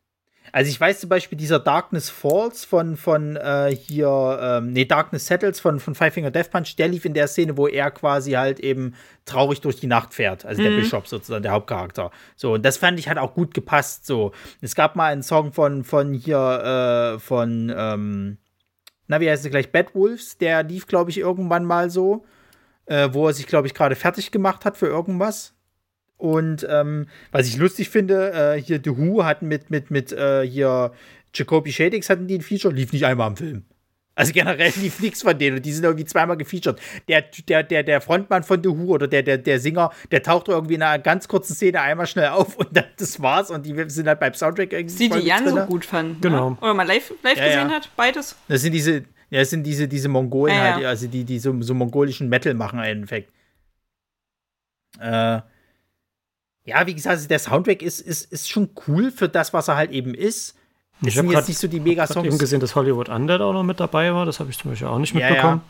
Also ich weiß zum Beispiel dieser Darkness Falls von, von äh, hier, ähm, nee, Darkness Settles von, von Five Finger Death Punch, der lief in der Szene, wo er quasi halt eben traurig durch die Nacht fährt. Also mhm. der Bishop sozusagen, der Hauptcharakter. So, und das fand ich halt auch gut gepasst. So, es gab mal einen Song von, von hier, äh, von, ähm, na, wie heißt es gleich, Bad Wolves, der lief, glaube ich, irgendwann mal so, äh, wo er sich, glaube ich, gerade fertig gemacht hat für irgendwas. Und ähm, was ich lustig finde, äh, hier The Who hatten mit, mit, mit äh, hier Jacoby Shadix hatten die ein Feature, lief nicht einmal am Film. Also generell lief nichts von denen und die sind irgendwie zweimal gefeatured. Der, der, der, der Frontmann von The Who oder der, der, der Singer, der taucht irgendwie in einer ganz kurzen Szene einmal schnell auf und dann, das war's und die sind halt beim Soundtrack irgendwie. Die, die Jan so gut fanden. Genau. Ne? Oder mal live, live ja, gesehen ja. hat, beides. Das sind diese, ja, das sind diese, diese Mongolen Ja, ja. halt, also die, die so, so mongolischen Metal machen im Endeffekt. Äh, ja, wie gesagt, also der Soundtrack ist, ist, ist schon cool für das, was er halt eben ist. Ich habe jetzt gerade nicht so die Megasongs. eben gesehen, dass Hollywood Undead auch noch mit dabei war. Das habe ich zum Beispiel auch nicht Ja, mitbekommen.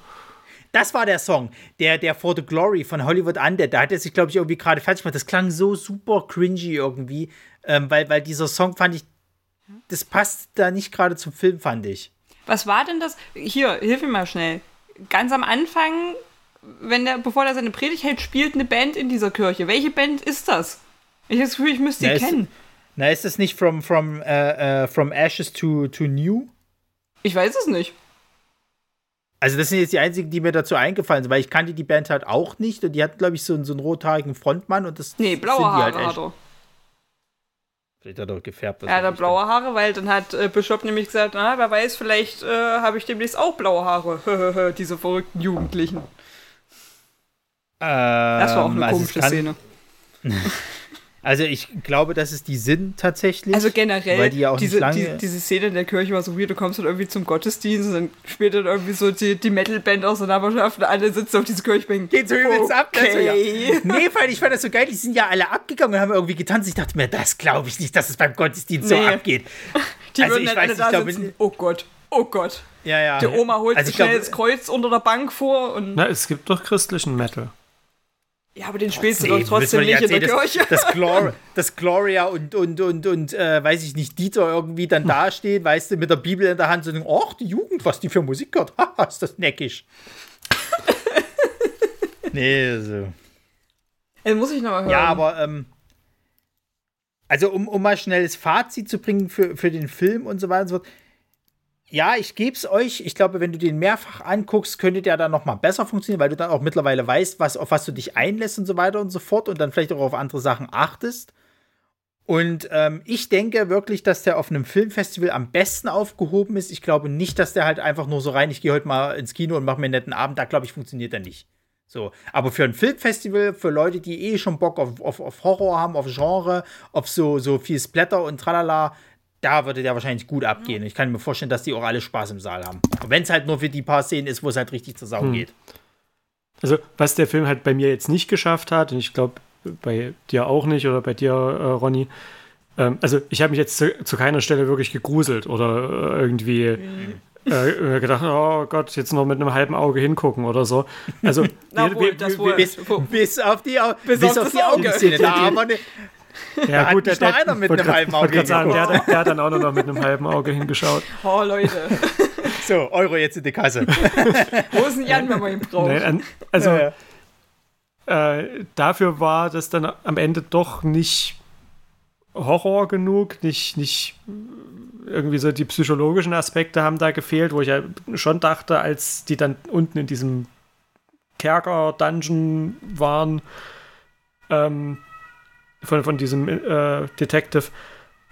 Das war der Song, der, der For the Glory von Hollywood Undead. Da hat er sich, glaube ich, irgendwie gerade fertig gemacht. Das klang so super cringy irgendwie, ähm, weil, weil dieser Song fand ich, das passt da nicht gerade zum Film, fand ich. Was war denn das? Hier, hilf mir mal schnell. Ganz am Anfang, wenn der, bevor er seine Predigt hält, spielt eine Band in dieser Kirche. Welche Band ist das? Ich habe das Gefühl, ich müsste die kennen. Na, ist das nicht from, from, äh, äh, from Ashes to, to New? Ich weiß es nicht. Also, das sind jetzt die einzigen, die mir dazu eingefallen sind, weil ich kannte die Band halt auch nicht und die hatten, glaube ich, so, einen- so einen rothaarigen Frontmann und das Nee, blaue sind die Haare halt hat echt. er. Vielleicht hat er gefärbt. Er hat blaue Haare, weil dann hat äh, Bishop nämlich gesagt, na, wer weiß, vielleicht äh, habe ich demnächst auch blaue Haare. Diese verrückten Jugendlichen. nicht. Das war auch Ähm, eine also komische Szene. Also, ich glaube, dass es die sind tatsächlich. Also generell, weil die ja auch diese, die, diese Szene in der Kirche war so weird, du kommst dann irgendwie zum Gottesdienst und dann spielt dann irgendwie so die, die Metalband aus der Nachbarschaft und alle sitzen auf diese Kirchbänken. Geht so übelst ab. ne? So, ja. Okay. Nee, weil ich fand das so geil. Die sind ja alle abgegangen und haben irgendwie getanzt. Ich dachte mir, das glaube ich nicht, dass es beim Gottesdienst so Nee. abgeht. Die Also würden ich dann weiß alle da ich glaube, sitzen. Oh Gott, oh Gott. Ja, ja. Die Oma holt Also sich ich glaub- schnell das Kreuz unter der Bank vor und. Na, es gibt doch christlichen Metal. Ja, aber den spielst du doch trotzdem nicht in der erzählen, Kirche. dass, dass, Glor dass Gloria und, und, und, und äh, weiß ich nicht, Dieter irgendwie dann dastehen, weißt du, mit der Bibel in der Hand so, ach, die Jugend, was die für Musik hört. Haha, ist das neckisch. nee, so. Das muss ich nochmal hören. Ja, aber, ähm, also um, um mal schnell das Fazit zu bringen für, für den Film und so weiter und so fort. Ja, ich gebe es euch. Ich glaube, wenn du den mehrfach anguckst, könnte der dann noch mal besser funktionieren, weil du dann auch mittlerweile weißt, was, auf was du dich einlässt und so weiter und so fort und dann vielleicht auch auf andere Sachen achtest. Und ähm, ich denke wirklich, dass der auf einem Filmfestival am besten aufgehoben ist. Ich glaube nicht, dass der halt einfach nur so rein, ich gehe heute mal ins Kino und mache mir einen netten Abend. Da glaube ich, funktioniert er nicht. So, aber für ein Filmfestival, für Leute, die eh schon Bock auf, auf, auf Horror haben, auf Genre, auf so, so viel Splatter und tralala, da würde der wahrscheinlich gut abgehen. Ich kann mir vorstellen, dass die auch alle Spaß im Saal haben. Wenn es halt nur für die paar Szenen ist, wo es halt richtig zur Sau Hm. geht. Also, was der Film halt bei mir jetzt nicht geschafft hat, und ich glaube bei dir auch nicht oder bei dir, äh, Ronny, ähm, also ich habe mich jetzt zu, zu keiner Stelle wirklich gegruselt oder äh, irgendwie äh, gedacht, oh Gott, jetzt noch mit einem halben Auge hingucken oder so. Also, Na wir- wohl, wir- das wir- wohl. Bis, bis auf die, Au- bis auf auf das die Auge. Augenszene. Da haben wir ne, Ja, gut, nicht nur einer mit einem halben Auge sagen, der, der hat dann auch nur noch mit einem halben Auge hingeschaut. Oh, Leute. so, Euro jetzt in die Kasse. Wo ist denn Jan, wenn man ihn braucht? Nee, also, Ja, äh, dafür war das dann am Ende doch nicht Horror genug, nicht, nicht irgendwie so die psychologischen Aspekte haben da gefehlt, wo ich ja schon dachte, als die dann unten in diesem Kerker, Dungeon waren ähm, von, von diesem äh, Detective,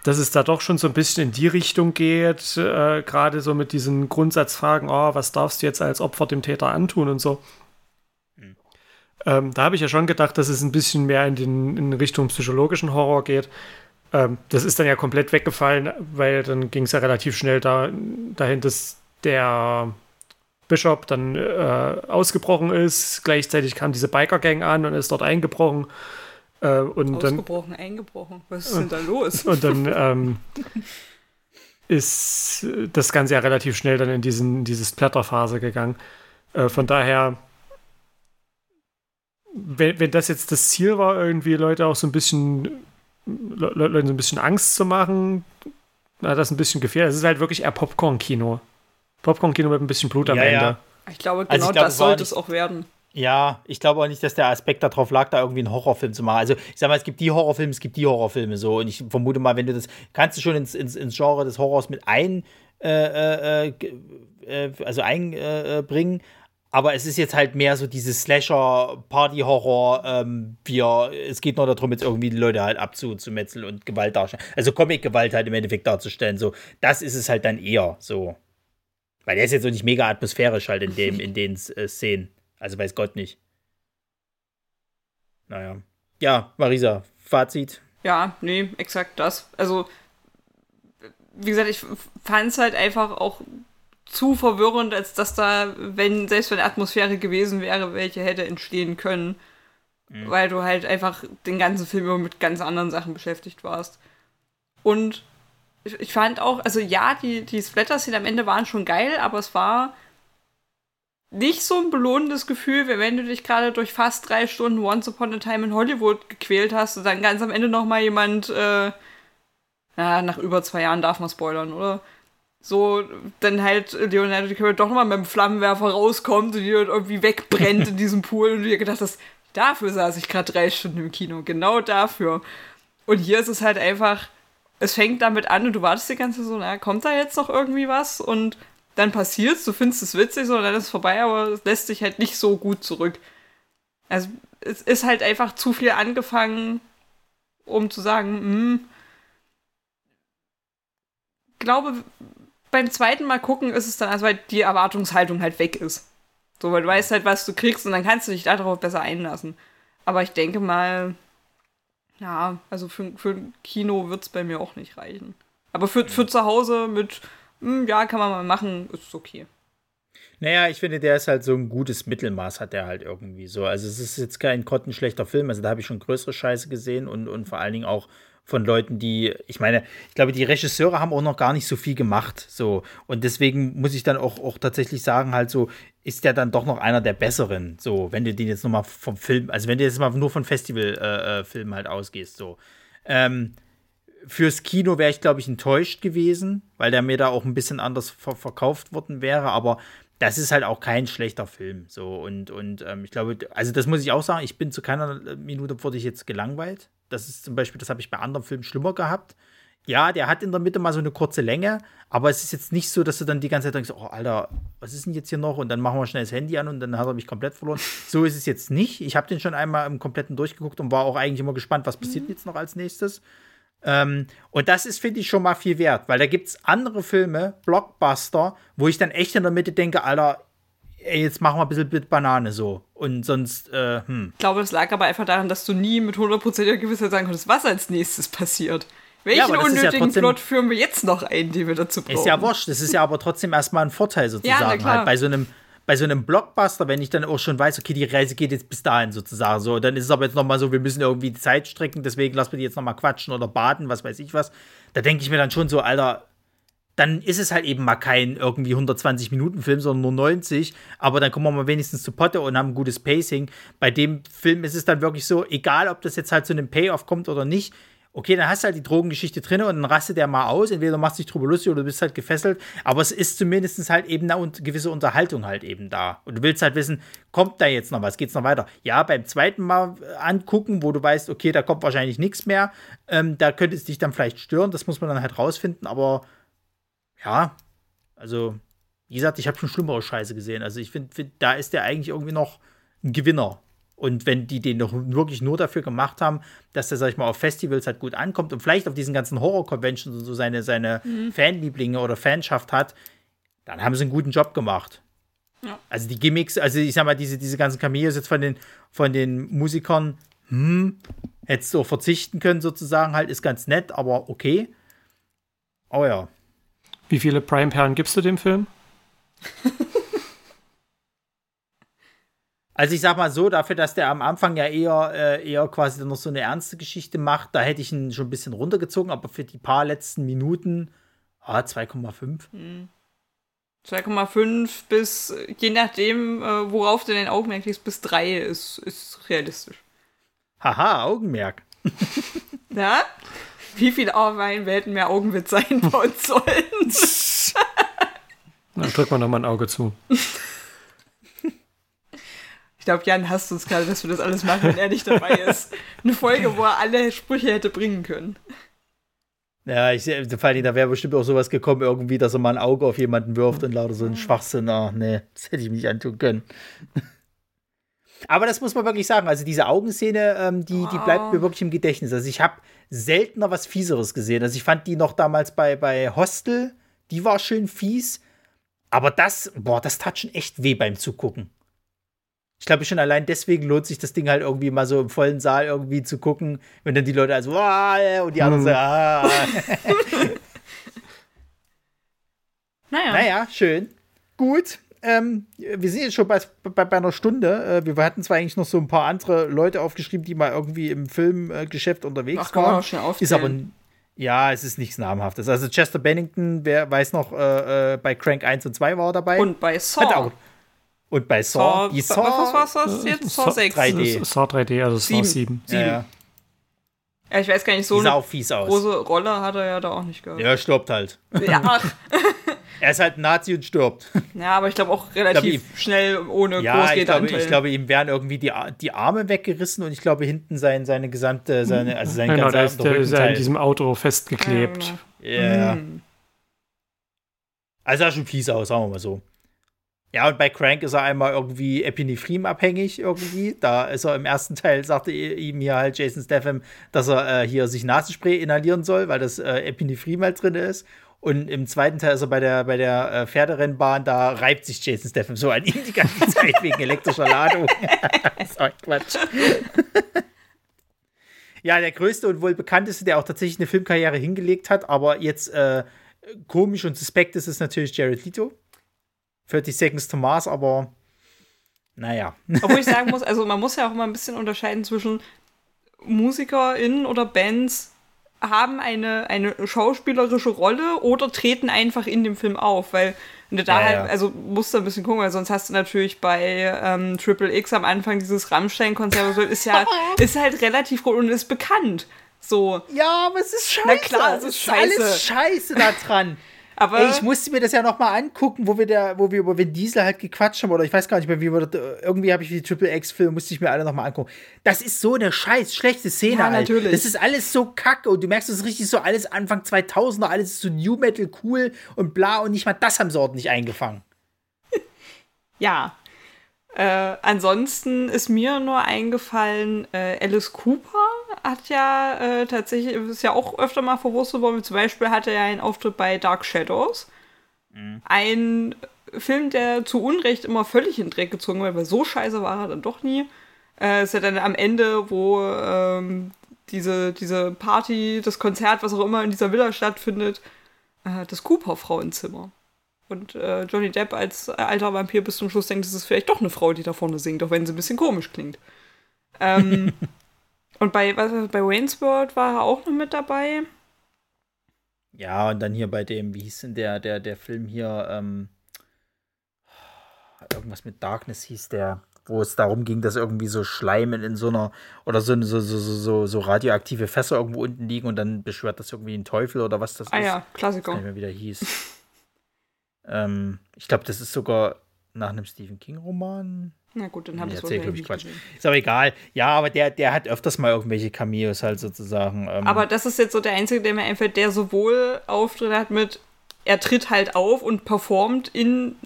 dass es da doch schon so ein bisschen in die Richtung geht, äh, gerade so mit diesen Grundsatzfragen, oh, was darfst du jetzt als Opfer dem Täter antun und so. Mhm. Ähm, da habe ich ja schon gedacht, dass es ein bisschen mehr in, den, in Richtung psychologischen Horror geht. Ähm, das ist dann ja komplett weggefallen, weil dann ging es ja relativ schnell da, dahin, dass der Bishop dann äh, ausgebrochen ist. Gleichzeitig kam diese Biker-Gang an und ist dort eingebrochen. Äh, und ausgebrochen, dann, eingebrochen. Was ist denn da los? Und dann ähm, ist das Ganze ja relativ schnell dann in diesen, diese Splatter-Phase gegangen. Äh, von daher, wenn, wenn das jetzt das Ziel war, irgendwie Leute auch so ein bisschen Leuten so ein bisschen Angst zu machen, na, das ist ein bisschen gefährlich. Es ist halt wirklich eher Popcorn-Kino. Popcorn-Kino mit ein bisschen Blut am ja, Ende. Ja. Ich glaube, genau also ich glaube, das sollte es auch werden. Ja, ich glaube auch nicht, dass der Aspekt darauf lag, da irgendwie einen Horrorfilm zu machen. Also, ich sag mal, es gibt die Horrorfilme, es gibt die Horrorfilme so. Und ich vermute mal, wenn du das, kannst du schon ins, ins, ins Genre des Horrors mit ein, äh, äh, äh, also einbringen. aber es ist jetzt halt mehr so dieses Slasher-Party-Horror. Ähm, es geht nur darum, jetzt irgendwie die Leute halt abzumetzeln und Gewalt darstellen. Also Comic-Gewalt halt im Endeffekt darzustellen. So, das ist es halt dann eher so. Weil der ist jetzt so nicht mega atmosphärisch halt in dem, in den äh, Szenen. Also weiß Gott nicht. Naja. Ja, Marisa, Fazit. Ja, nee, exakt das. Also, wie gesagt, ich fand es halt einfach auch zu verwirrend, als dass da, wenn, selbst wenn Atmosphäre gewesen wäre, welche hätte entstehen können. Mhm. Weil du halt einfach den ganzen Film immer mit ganz anderen Sachen beschäftigt warst. Und ich, ich fand auch, also ja, die, die Splatter-Szenen am Ende waren schon geil, aber es war nicht so ein belohnendes Gefühl, wie wenn du dich gerade durch fast drei Stunden Once Upon a Time in Hollywood gequält hast und dann ganz am Ende nochmal jemand, äh, na, nach über zwei Jahren darf man spoilern, oder? So, dann halt Leonardo DiCaprio doch nochmal mit dem Flammenwerfer rauskommt und die irgendwie wegbrennt in diesem Pool und du dir gedacht hast, dafür saß ich gerade drei Stunden im Kino, genau dafür. Und hier ist es halt einfach, es fängt damit an und du wartest die ganze Zeit so, na, kommt da jetzt noch irgendwie was? Und dann passiert's, du findest es witzig, so, dann ist es vorbei, aber es lässt sich halt nicht so gut zurück. Also, es ist halt einfach zu viel angefangen, um zu sagen, hm, glaube, beim zweiten Mal gucken ist es dann, also weil die Erwartungshaltung halt weg ist. So, weil du weißt halt, was du kriegst und dann kannst du dich darauf besser einlassen. Aber ich denke mal, ja, also für, für ein Kino wird es bei mir auch nicht reichen. Aber für, für zu Hause mit hm, ja, kann man mal machen, ist okay. Naja, ich finde, der ist halt so ein gutes Mittelmaß, hat der halt irgendwie so. Also, es ist jetzt kein grottenschlechter Film. Also, da habe ich schon größere Scheiße gesehen und, und vor allen Dingen auch von Leuten, die, ich meine, ich glaube, die Regisseure haben auch noch gar nicht so viel gemacht. So. Und deswegen muss ich dann auch, auch tatsächlich sagen, halt so, ist der dann doch noch einer der besseren. So, wenn du den jetzt nochmal vom Film, also wenn du jetzt mal nur von Festivalfilmen äh, äh halt ausgehst, so. Ähm, fürs Kino wäre ich, glaube ich, enttäuscht gewesen, weil der mir da auch ein bisschen anders ver verkauft worden wäre. Aber das ist halt auch kein schlechter Film. So und, und ähm, ich glaube, also das muss ich auch sagen, ich bin zu keiner Minute wurde ich jetzt gelangweilt. Das ist zum Beispiel, das habe ich bei anderen Filmen schlimmer gehabt. Ja, der hat in der Mitte mal so eine kurze Länge, aber es ist jetzt nicht so, dass du dann die ganze Zeit denkst, oh Alter, was ist denn jetzt hier noch? Und dann machen wir schnell das Handy an und dann hat er mich komplett verloren. So ist es jetzt nicht. Ich habe den schon einmal im kompletten durchgeguckt und war auch eigentlich immer gespannt, was passiert mhm. jetzt noch als nächstes. Ähm, und das ist, finde ich, schon mal viel wert, weil da gibt es andere Filme, Blockbuster, wo ich dann echt in der Mitte denke, Alter, ey, jetzt machen wir ein bisschen mit Banane so. Und sonst, äh, hm. Ich glaube, es lag aber einfach daran, dass du nie mit hundertprozentiger Gewissheit sagen konntest, was als nächstes passiert. Welchen ja, unnötigen ja Plot führen wir jetzt noch ein, den wir dazu brauchen? Ist ja wurscht. Das ist ja aber trotzdem erstmal ein Vorteil sozusagen. Ja, halt bei so einem bei so einem Blockbuster, wenn ich dann auch schon weiß, okay, die Reise geht jetzt bis dahin sozusagen so, dann ist es aber jetzt nochmal so, wir müssen irgendwie die Zeit strecken, deswegen lassen wir die jetzt nochmal quatschen oder baden, was weiß ich was. Da denke ich mir dann schon so, Alter, dann ist es halt eben mal kein irgendwie 120 Minuten Film, sondern nur 90. Aber dann kommen wir mal wenigstens zu Potte und haben ein gutes Pacing. Bei dem Film ist es dann wirklich so, egal ob das jetzt halt zu einem Payoff kommt oder nicht, okay, dann hast du halt die Drogengeschichte drin und dann rastet der mal aus. Entweder machst du dich drüber lustig oder du bist halt gefesselt. Aber es ist zumindest halt eben eine gewisse Unterhaltung halt eben da. Und du willst halt wissen, kommt da jetzt noch was? Geht's noch weiter? Ja, beim zweiten Mal angucken, wo du weißt, okay, da kommt wahrscheinlich nichts mehr, ähm, da könnte es dich dann vielleicht stören. Das muss man dann halt rausfinden. Aber ja, also, wie gesagt, ich habe schon schlimmere Scheiße gesehen. Also ich finde, find, da ist der eigentlich irgendwie noch ein Gewinner. Und wenn die den doch wirklich nur dafür gemacht haben, dass der, sag ich mal, auf Festivals halt gut ankommt und vielleicht auf diesen ganzen Horror-Conventions und so seine, seine mhm. Fanlieblinge oder Fanschaft hat, dann haben sie einen guten Job gemacht. Ja. Also die Gimmicks, also ich sag mal, diese, diese ganzen Cameos jetzt von den, von den Musikern, hm, hättest du auch verzichten können, sozusagen, halt, ist ganz nett, aber okay. Oh ja. Wie viele Prime-Perlen gibst du dem Film? Also ich sag mal so, dafür, dass der am Anfang ja eher, äh, eher quasi noch so eine ernste Geschichte macht, da hätte ich ihn schon ein bisschen runtergezogen, aber für die paar letzten Minuten, ah, 2,5. Hm. 2,5 bis, je nachdem, äh, worauf du dein Augenmerk legst, bis 3 ist, ist realistisch. Haha, Augenmerk. ja? Wie viel Wein hätten mehr Augenwitz einbauen sollen? Dann drück mal nochmal ein Auge zu. Ich glaube, Jan hasst uns gerade, dass wir das alles machen, wenn er nicht dabei ist. Eine Folge, wo er alle Sprüche hätte bringen können. Ja, ich vor allem, da wäre bestimmt auch sowas gekommen, irgendwie, dass er mal ein Auge auf jemanden wirft und lauter so ein Schwachsinn. Ach, nee, das hätte ich mir nicht antun können. Aber das muss man wirklich sagen. Also, diese Augenszene, ähm, die, die bleibt mir wirklich im Gedächtnis. Also, ich habe seltener was Fieseres gesehen. Also, ich fand die noch damals bei, bei Hostel, die war schön fies. Aber das, boah, das tat schon echt weh beim Zugucken. Ich glaube, schon allein deswegen lohnt sich das Ding halt irgendwie mal so im vollen Saal irgendwie zu gucken, wenn dann die Leute also, ah, und die anderen so, ah. naja. Naja, schön. Gut. Ähm, wir sind jetzt schon bei, bei, bei einer Stunde. Äh, wir hatten zwar eigentlich noch so ein paar andere Leute aufgeschrieben, die mal irgendwie im Filmgeschäft äh, unterwegs Ach, waren. Ist aber ja, es ist nichts Namhaftes. Also Chester Bennington, wer weiß noch, äh, äh bei Crank 1 und 2 war er dabei. Und bei Saw. Und bei Saw, Saw die Saw. Was war das jetzt? Saw 6. 3D. Saw 3D, also Saw 7. 7. Ja, ja. ich weiß gar nicht, so eine große Rolle hat er ja da auch nicht gehabt. Ja, er stirbt halt. Ja, ach. er ist halt ein Nazi und stirbt. Ja, aber ich glaube auch relativ glaub, schnell ohne Ja, ich glaube, ich glaube, ihm werden irgendwie die, die Arme weggerissen und ich glaube, hinten sein, seine gesamte, seine, also sein genau, ganzer da ist der, in diesem Auto festgeklebt. Ja. Genau. ja. Hm. Also sah schon fies aus, sagen wir mal so. Ja, und bei Crank ist er einmal irgendwie Epinephrin-abhängig irgendwie. Da ist er im ersten Teil, sagte ihm hier halt Jason Statham, dass er äh, hier sich Nasenspray inhalieren soll, weil das äh, Epinephrin halt drin ist. Und im zweiten Teil ist er bei der, bei der äh, Pferderennbahn, da reibt sich Jason Statham so an ihm die ganze Zeit wegen elektrischer Ladung. Sorry, Quatsch. ja, der größte und wohl bekannteste, der auch tatsächlich eine Filmkarriere hingelegt hat, aber jetzt äh, komisch und suspekt ist, ist natürlich Jared Leto. 30 Seconds to Mars, aber naja. Obwohl ich sagen muss, also man muss ja auch immer ein bisschen unterscheiden zwischen MusikerInnen oder Bands haben eine, eine schauspielerische Rolle oder treten einfach in dem Film auf, weil da ja, halt, ja. also musst du ein bisschen gucken, weil sonst hast du natürlich bei ähm, Triple X am Anfang dieses Rammstein-Konzert, ist ja, ist halt relativ gut und ist bekannt. So. Ja, aber es ist scheiße. Na klar, es ist, ist scheiße. alles scheiße da dran. Aber Ey, ich musste mir das ja noch mal angucken, wo wir da, wo wir über Vin Diesel halt gequatscht haben oder ich weiß gar nicht mehr, wie wir das, irgendwie habe ich die Triple X Film musste ich mir alle noch mal angucken. Das ist so eine scheiß schlechte Szene, ja, natürlich. Das ist alles so kacke und du merkst, es ist richtig so alles Anfang 2000er, alles ist so New Metal cool und bla und nicht mal das haben sie ordentlich eingefangen. ja, äh, ansonsten ist mir nur eingefallen, äh, Alice Cooper hat ja äh, tatsächlich, ist ja auch öfter mal verwurstet worden. Zum Beispiel hatte er ja einen Auftritt bei Dark Shadows. Mhm. Ein Film, der zu Unrecht immer völlig in den Dreck gezogen wird, weil so scheiße war er dann doch nie. Äh, ist ja dann am Ende, wo ähm, diese, diese Party, das Konzert, was auch immer in dieser Villa stattfindet, äh, das Cooper-Frauenzimmer. Und äh, Johnny Depp als alter Vampir bis zum Schluss denkt, es ist vielleicht doch eine Frau, die da vorne singt, auch wenn sie ein bisschen komisch klingt. Ähm, und bei, was, bei Wayne's World war er auch noch mit dabei. Ja, und dann hier bei dem, wie hieß denn der, der, der Film hier, ähm, irgendwas mit Darkness hieß der, wo es darum ging, dass irgendwie so Schleimen in so einer, oder so, so, so, so, so radioaktive Fässer irgendwo unten liegen und dann beschwört das irgendwie ein Teufel oder was das ah, ist. Ah ja, Klassiker. Ich weiß nicht mehr, wie der hieß. Ähm, ich glaube, das ist sogar nach einem Stephen King-Roman. Na gut, dann habe ich es glaube ich, Quatsch. Gesehen. Ist aber egal. Ja, aber der, der hat öfters mal irgendwelche Cameos halt sozusagen. Ähm. Aber das ist jetzt so der einzige, der mir einfällt, der sowohl Auftritte hat mit, er tritt halt auf und performt in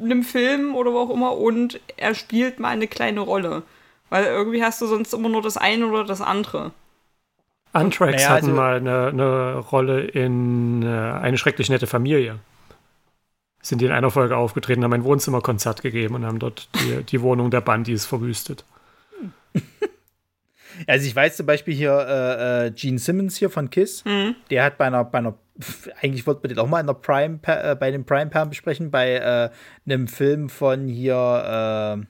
einem Film oder wo auch immer und er spielt mal eine kleine Rolle. Weil irgendwie hast du sonst immer nur das eine oder das andere. Anthrax Naja, hatten also- mal eine, eine Rolle in äh, Eine schrecklich nette Familie. Sind die in einer Folge aufgetreten, haben ein Wohnzimmerkonzert gegeben und haben dort die, die Wohnung der Bandys verwüstet. Also ich weiß zum Beispiel hier äh, äh, Gene Simmons hier von Kiss, der hat bei einer, bei einer, eigentlich wollten wir den auch mal in der Prime, äh, bei dem Prime Perm besprechen, bei äh, einem Film von hier, äh,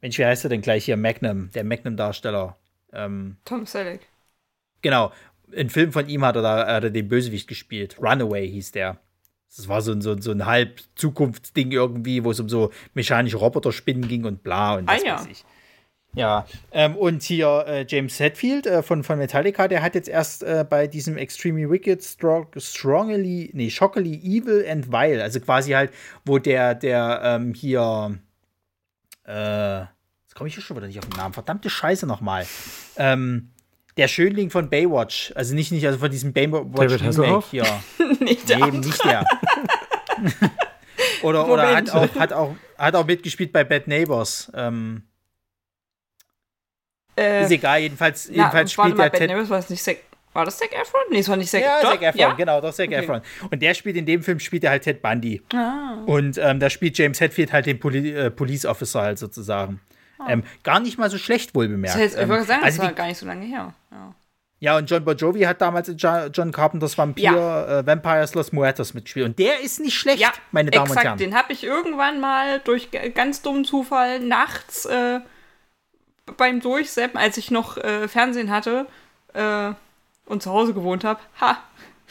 Mensch, wie heißt er denn gleich hier? Magnum, der Magnum-Darsteller. Ähm, Tom Selleck. genau, ein Film von ihm hat er da hat er den Bösewicht gespielt. Runaway hieß der. Das war so ein, so, ein- so ein halb Zukunftsding irgendwie, wo es um so mechanische Roboterspinnen ging und bla und Ah, was ja. weiß ich. Ja, ähm, und hier äh, James Hetfield äh, von, von Metallica, der hat jetzt erst äh, bei diesem Extremely Wicked, strong, Strongly, nee, Shockily Evil and Vile, also quasi halt, wo der, der ähm, hier, äh, jetzt komme ich hier schon wieder nicht auf den Namen, verdammte Scheiße nochmal. Ähm, der Schönling von Baywatch, also nicht, nicht, also von diesem Baywatch David Hasselhoff? hier. Nicht der Nee, eben nicht der. oder oder hat, auch, hat, auch, hat auch mitgespielt bei Bad Neighbors. Ähm, äh, ist egal, jedenfalls, na, jedenfalls spielt mal, der Bad Ted. Neighbors war das nicht Zac, war das Zac Efron? Nee, es war nicht Zac Ja, Doch? Zac Efron, ja? genau, doch Zac Okay. Efron. Und der spielt in dem Film, spielt er halt Ted Bundy. Ah. Und ähm, da spielt James Hetfield halt den Poli äh, Police Officer halt sozusagen. Ähm, gar nicht mal so schlecht, wohl bemerkt. Ah. Das heißt, ich Ähm, wollte sagen, das also war die, gar nicht so lange her. Ja. ja, und John Bon Jovi hat damals in Jo- John Carpenters Vampir, äh, Vampires Los Muertos mitgespielt. Und der ist nicht schlecht, Ja, meine Damen exakt. und Herren. Den habe ich irgendwann mal durch ganz dummen Zufall nachts äh, beim Durchseppen, als ich noch äh, Fernsehen hatte äh, und zu Hause gewohnt habe, ha,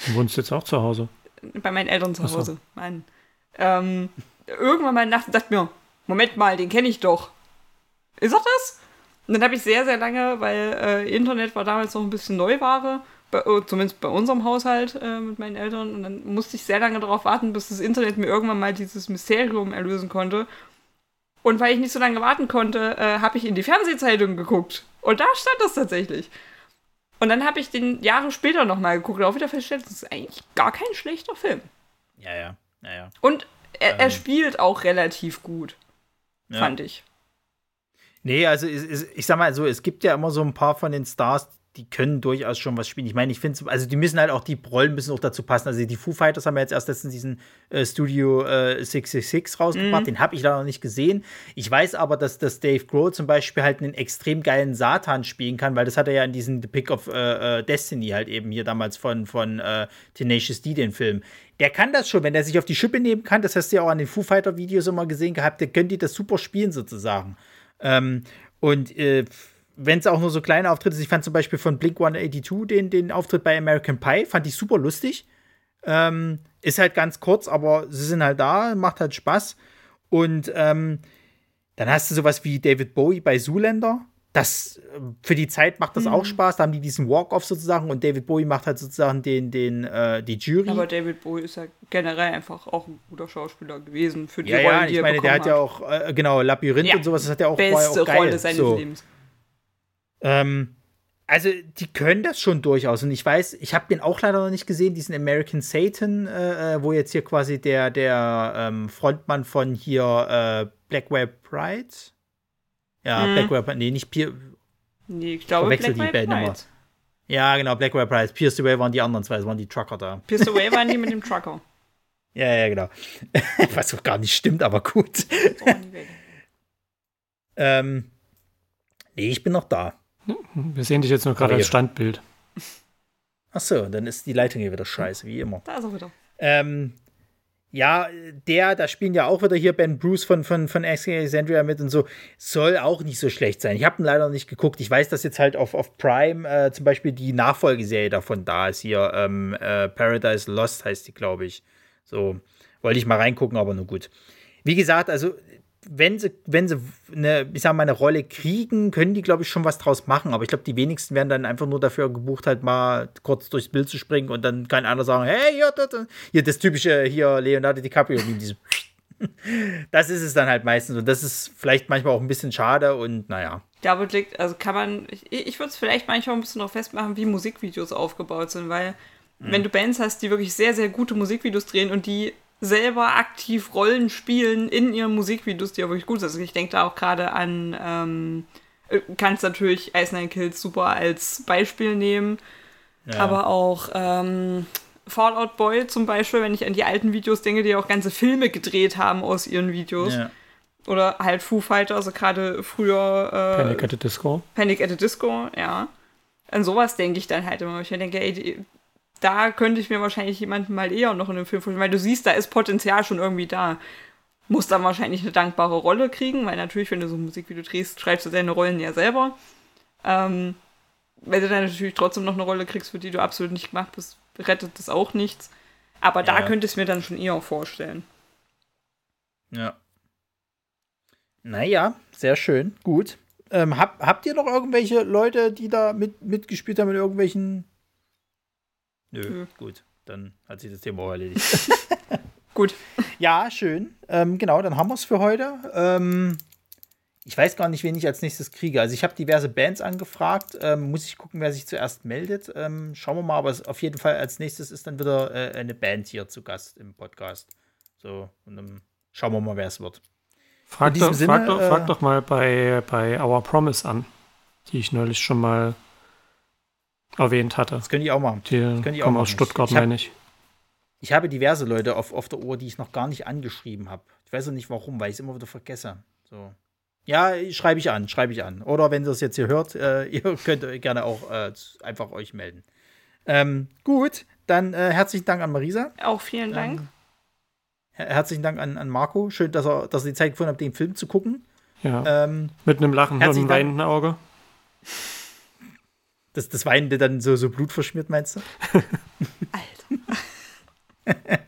Du wohnst jetzt auch zu Hause. bei meinen Eltern zu so. Hause. Mann. Ähm, irgendwann mal nachts dachte ich mir, Moment mal, den kenne ich doch. Ist doch das? Und dann habe ich sehr, sehr lange, weil äh, Internet war damals noch ein bisschen Neuware, bei, äh, zumindest bei unserem Haushalt äh, mit meinen Eltern. Und dann musste ich sehr lange darauf warten, bis das Internet mir irgendwann mal dieses Mysterium erlösen konnte. Und weil ich nicht so lange warten konnte, äh, habe ich in die Fernsehzeitung geguckt. Und da stand das tatsächlich. Und dann habe ich den Jahre später nochmal geguckt und auch wieder festgestellt, das ist eigentlich gar kein schlechter Film. Ja, ja, ja, ja. Und er, er spielt auch relativ gut, Ja. fand ich. Nee, also es, ich sag mal so, es gibt ja immer so ein paar von den Stars, die können durchaus schon was spielen. Ich meine, ich finde, also die müssen halt auch, die Rollen müssen auch dazu passen. Also die Foo Fighters haben ja jetzt erst letztens diesen äh, Studio äh, 666 rausgebracht, den habe ich da noch nicht gesehen. Ich weiß aber, dass, dass Dave Grohl zum Beispiel halt einen extrem geilen Satan spielen kann, weil das hat er ja in diesem The Pick of äh, äh, Destiny halt eben hier damals von, von äh, Tenacious D, den Film. Der kann das schon, wenn er sich auf die Schippe nehmen kann, das hast du ja auch an den Foo Fighter Videos immer gesehen gehabt, der können die das super spielen sozusagen. Ähm, und äh, wenn es auch nur so kleine Auftritte sind, ich fand zum Beispiel von Blink 182 den, den Auftritt bei American Pie, fand ich super lustig. Ähm, ist halt ganz kurz, aber sie sind halt da, macht halt Spaß. Und ähm, dann hast du sowas wie David Bowie bei Zoolander. Das äh, für die Zeit macht das auch Spaß. Da haben die diesen Walk-Off sozusagen und David Bowie macht halt sozusagen den, den, äh, die Jury. Aber David Bowie ist ja generell einfach auch ein guter Schauspieler gewesen für die ja, Rollen, ja, die ich meine, der bekommen hat ja auch, äh, genau, Labyrinth Ja. und sowas, das hat ja auch, war ja beste auch geil. Rolle seines so. Lebens. Ähm, also, die können das schon durchaus. Und ich weiß, ich habe den auch leider noch nicht gesehen, diesen American Satan, äh, äh, wo jetzt hier quasi der, der ähm, Frontmann von hier äh, Blackwell Pride. Ja, Mhm. Blackwell Pride, nee, nicht Pier. Nee, ich glaube, Verwechsel Black die Band immer. Ja, genau, Blackwell Pride. Pierce the Way waren die anderen zwei, das waren die Trucker da. Pierce Away waren die mit dem Trucker. Ja, ja, genau. Was auch gar nicht stimmt, aber gut. Ähm, nee, ich bin noch da. Wir sehen dich jetzt nur gerade als. Standbild. Ach so, dann ist die Leitung hier wieder scheiße, wie immer. Da ist er wieder. Ähm, ja, der, da spielen ja auch wieder hier Ben Bruce von, von, von Alexandria mit und so, soll auch nicht so schlecht sein. Ich habe ihn leider nicht geguckt. Ich weiß, dass jetzt halt auf, auf Prime äh, zum Beispiel die Nachfolgeserie davon da ist. Hier, ähm, äh, Paradise Lost heißt die, glaube ich. So, wollte ich mal reingucken, aber nur gut. Wie gesagt, also, wenn sie, wenn sie eine, ich sag mal, eine Rolle kriegen, können die, glaube ich, schon was draus machen. Aber ich glaube, die wenigsten werden dann einfach nur dafür gebucht, halt mal kurz durchs Bild zu springen und dann kann einer sagen, hey, hier, das, hier das typische hier Leonardo DiCaprio in diesem. Das ist es dann halt meistens. Und das ist vielleicht manchmal auch ein bisschen schade und naja. Es liegt, also kann man, ich, ich würde es vielleicht manchmal ein bisschen noch festmachen, wie Musikvideos aufgebaut sind, weil Mhm. wenn du Bands hast, die wirklich sehr, sehr gute Musikvideos drehen und die selber aktiv Rollen spielen in ihren Musikvideos, die ja wirklich gut sind. Also ich denke da auch gerade an, ähm, äh, kannst natürlich Ice Nine Kills super als Beispiel nehmen, ja. aber auch ähm, Fallout Boy zum Beispiel, wenn ich an die alten Videos denke, die auch ganze Filme gedreht haben aus ihren Videos. Ja. Oder halt Foo Fighter, also gerade früher. Äh, Panic at the Disco. Panic at the Disco, ja. An sowas denke ich dann halt immer. Ich denke, ey, die, da könnte ich mir wahrscheinlich jemanden mal eher noch in dem Film vorstellen, weil du siehst, da ist Potenzial schon irgendwie da. Muss dann wahrscheinlich eine dankbare Rolle kriegen, weil natürlich, wenn du so ein Musikvideo drehst, schreibst du deine Rollen ja selber. Ähm, wenn du dann natürlich trotzdem noch eine Rolle kriegst, für die du absolut nicht gemacht bist, rettet das auch nichts. Aber ja. da könnte ich es mir dann schon eher vorstellen. Ja. Naja, sehr schön. Gut. Ähm, hab, habt ihr noch irgendwelche Leute, die da mit, mitgespielt haben in irgendwelchen. Nö, Nö. gut. Dann hat sich das Thema auch erledigt. gut. Ja, schön. Ähm, genau, dann haben wir es für heute. Ähm, ich weiß gar nicht, wen ich als nächstes kriege. Also ich habe diverse Bands angefragt. Ähm, muss ich gucken, wer sich zuerst meldet. Ähm, schauen wir mal, aber auf jeden Fall als nächstes ist dann wieder äh, eine Band hier zu Gast im Podcast. So, und dann schauen wir mal, wer es wird. Frag, doch, Sinne, frag, doch, äh, frag doch mal bei, bei Our Promise an, die ich neulich schon mal erwähnt hatte. Das könnte ich auch machen. Die das könnte ich auch machen. aus Stuttgart, ich hab, meine ich. Ich habe diverse Leute auf, auf der Ohr, die ich noch gar nicht angeschrieben habe. Ich weiß auch nicht warum, weil ich es immer wieder vergesse. So. Ja, schreibe ich an, schreibe ich an. Oder wenn ihr es jetzt hier hört, äh, ihr könnt gerne auch äh, einfach euch melden. Ähm, gut, dann äh, herzlichen Dank an Marisa. Auch vielen Dank. Ähm, Herzlichen Dank an, an Marco. Schön, dass er, dass er die Zeit gefunden hat, den Film zu gucken. Ja. Ähm, Mit einem lachenden und einem weinenden Auge. Das, das Weinende dann so, so blutverschmiert, meinst du? Alter.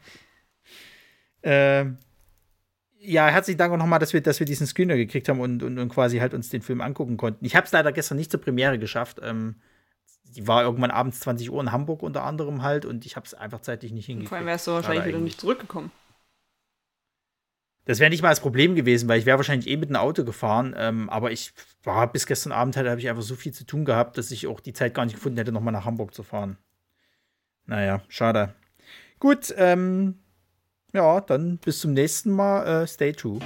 ähm, ja, herzlichen Dank auch nochmal, dass wir, dass wir diesen Screener gekriegt haben und, und, und quasi halt uns den Film angucken konnten. Ich habe es leider gestern nicht zur Premiere geschafft. Ähm, die war irgendwann abends 20 Uhr in Hamburg unter anderem halt und ich habe es einfach zeitlich nicht hingekriegt. Vor allem wärst du wahrscheinlich wieder nicht zurückgekommen. Das wäre nicht mal das Problem gewesen, weil ich wäre wahrscheinlich eh mit einem Auto gefahren. Ähm, aber ich war bis gestern Abend halt, habe ich einfach so viel zu tun gehabt, dass ich auch die Zeit gar nicht gefunden hätte, nochmal nach Hamburg zu fahren. Naja, schade. Gut, ähm, ja, dann bis zum nächsten Mal. Äh, stay true.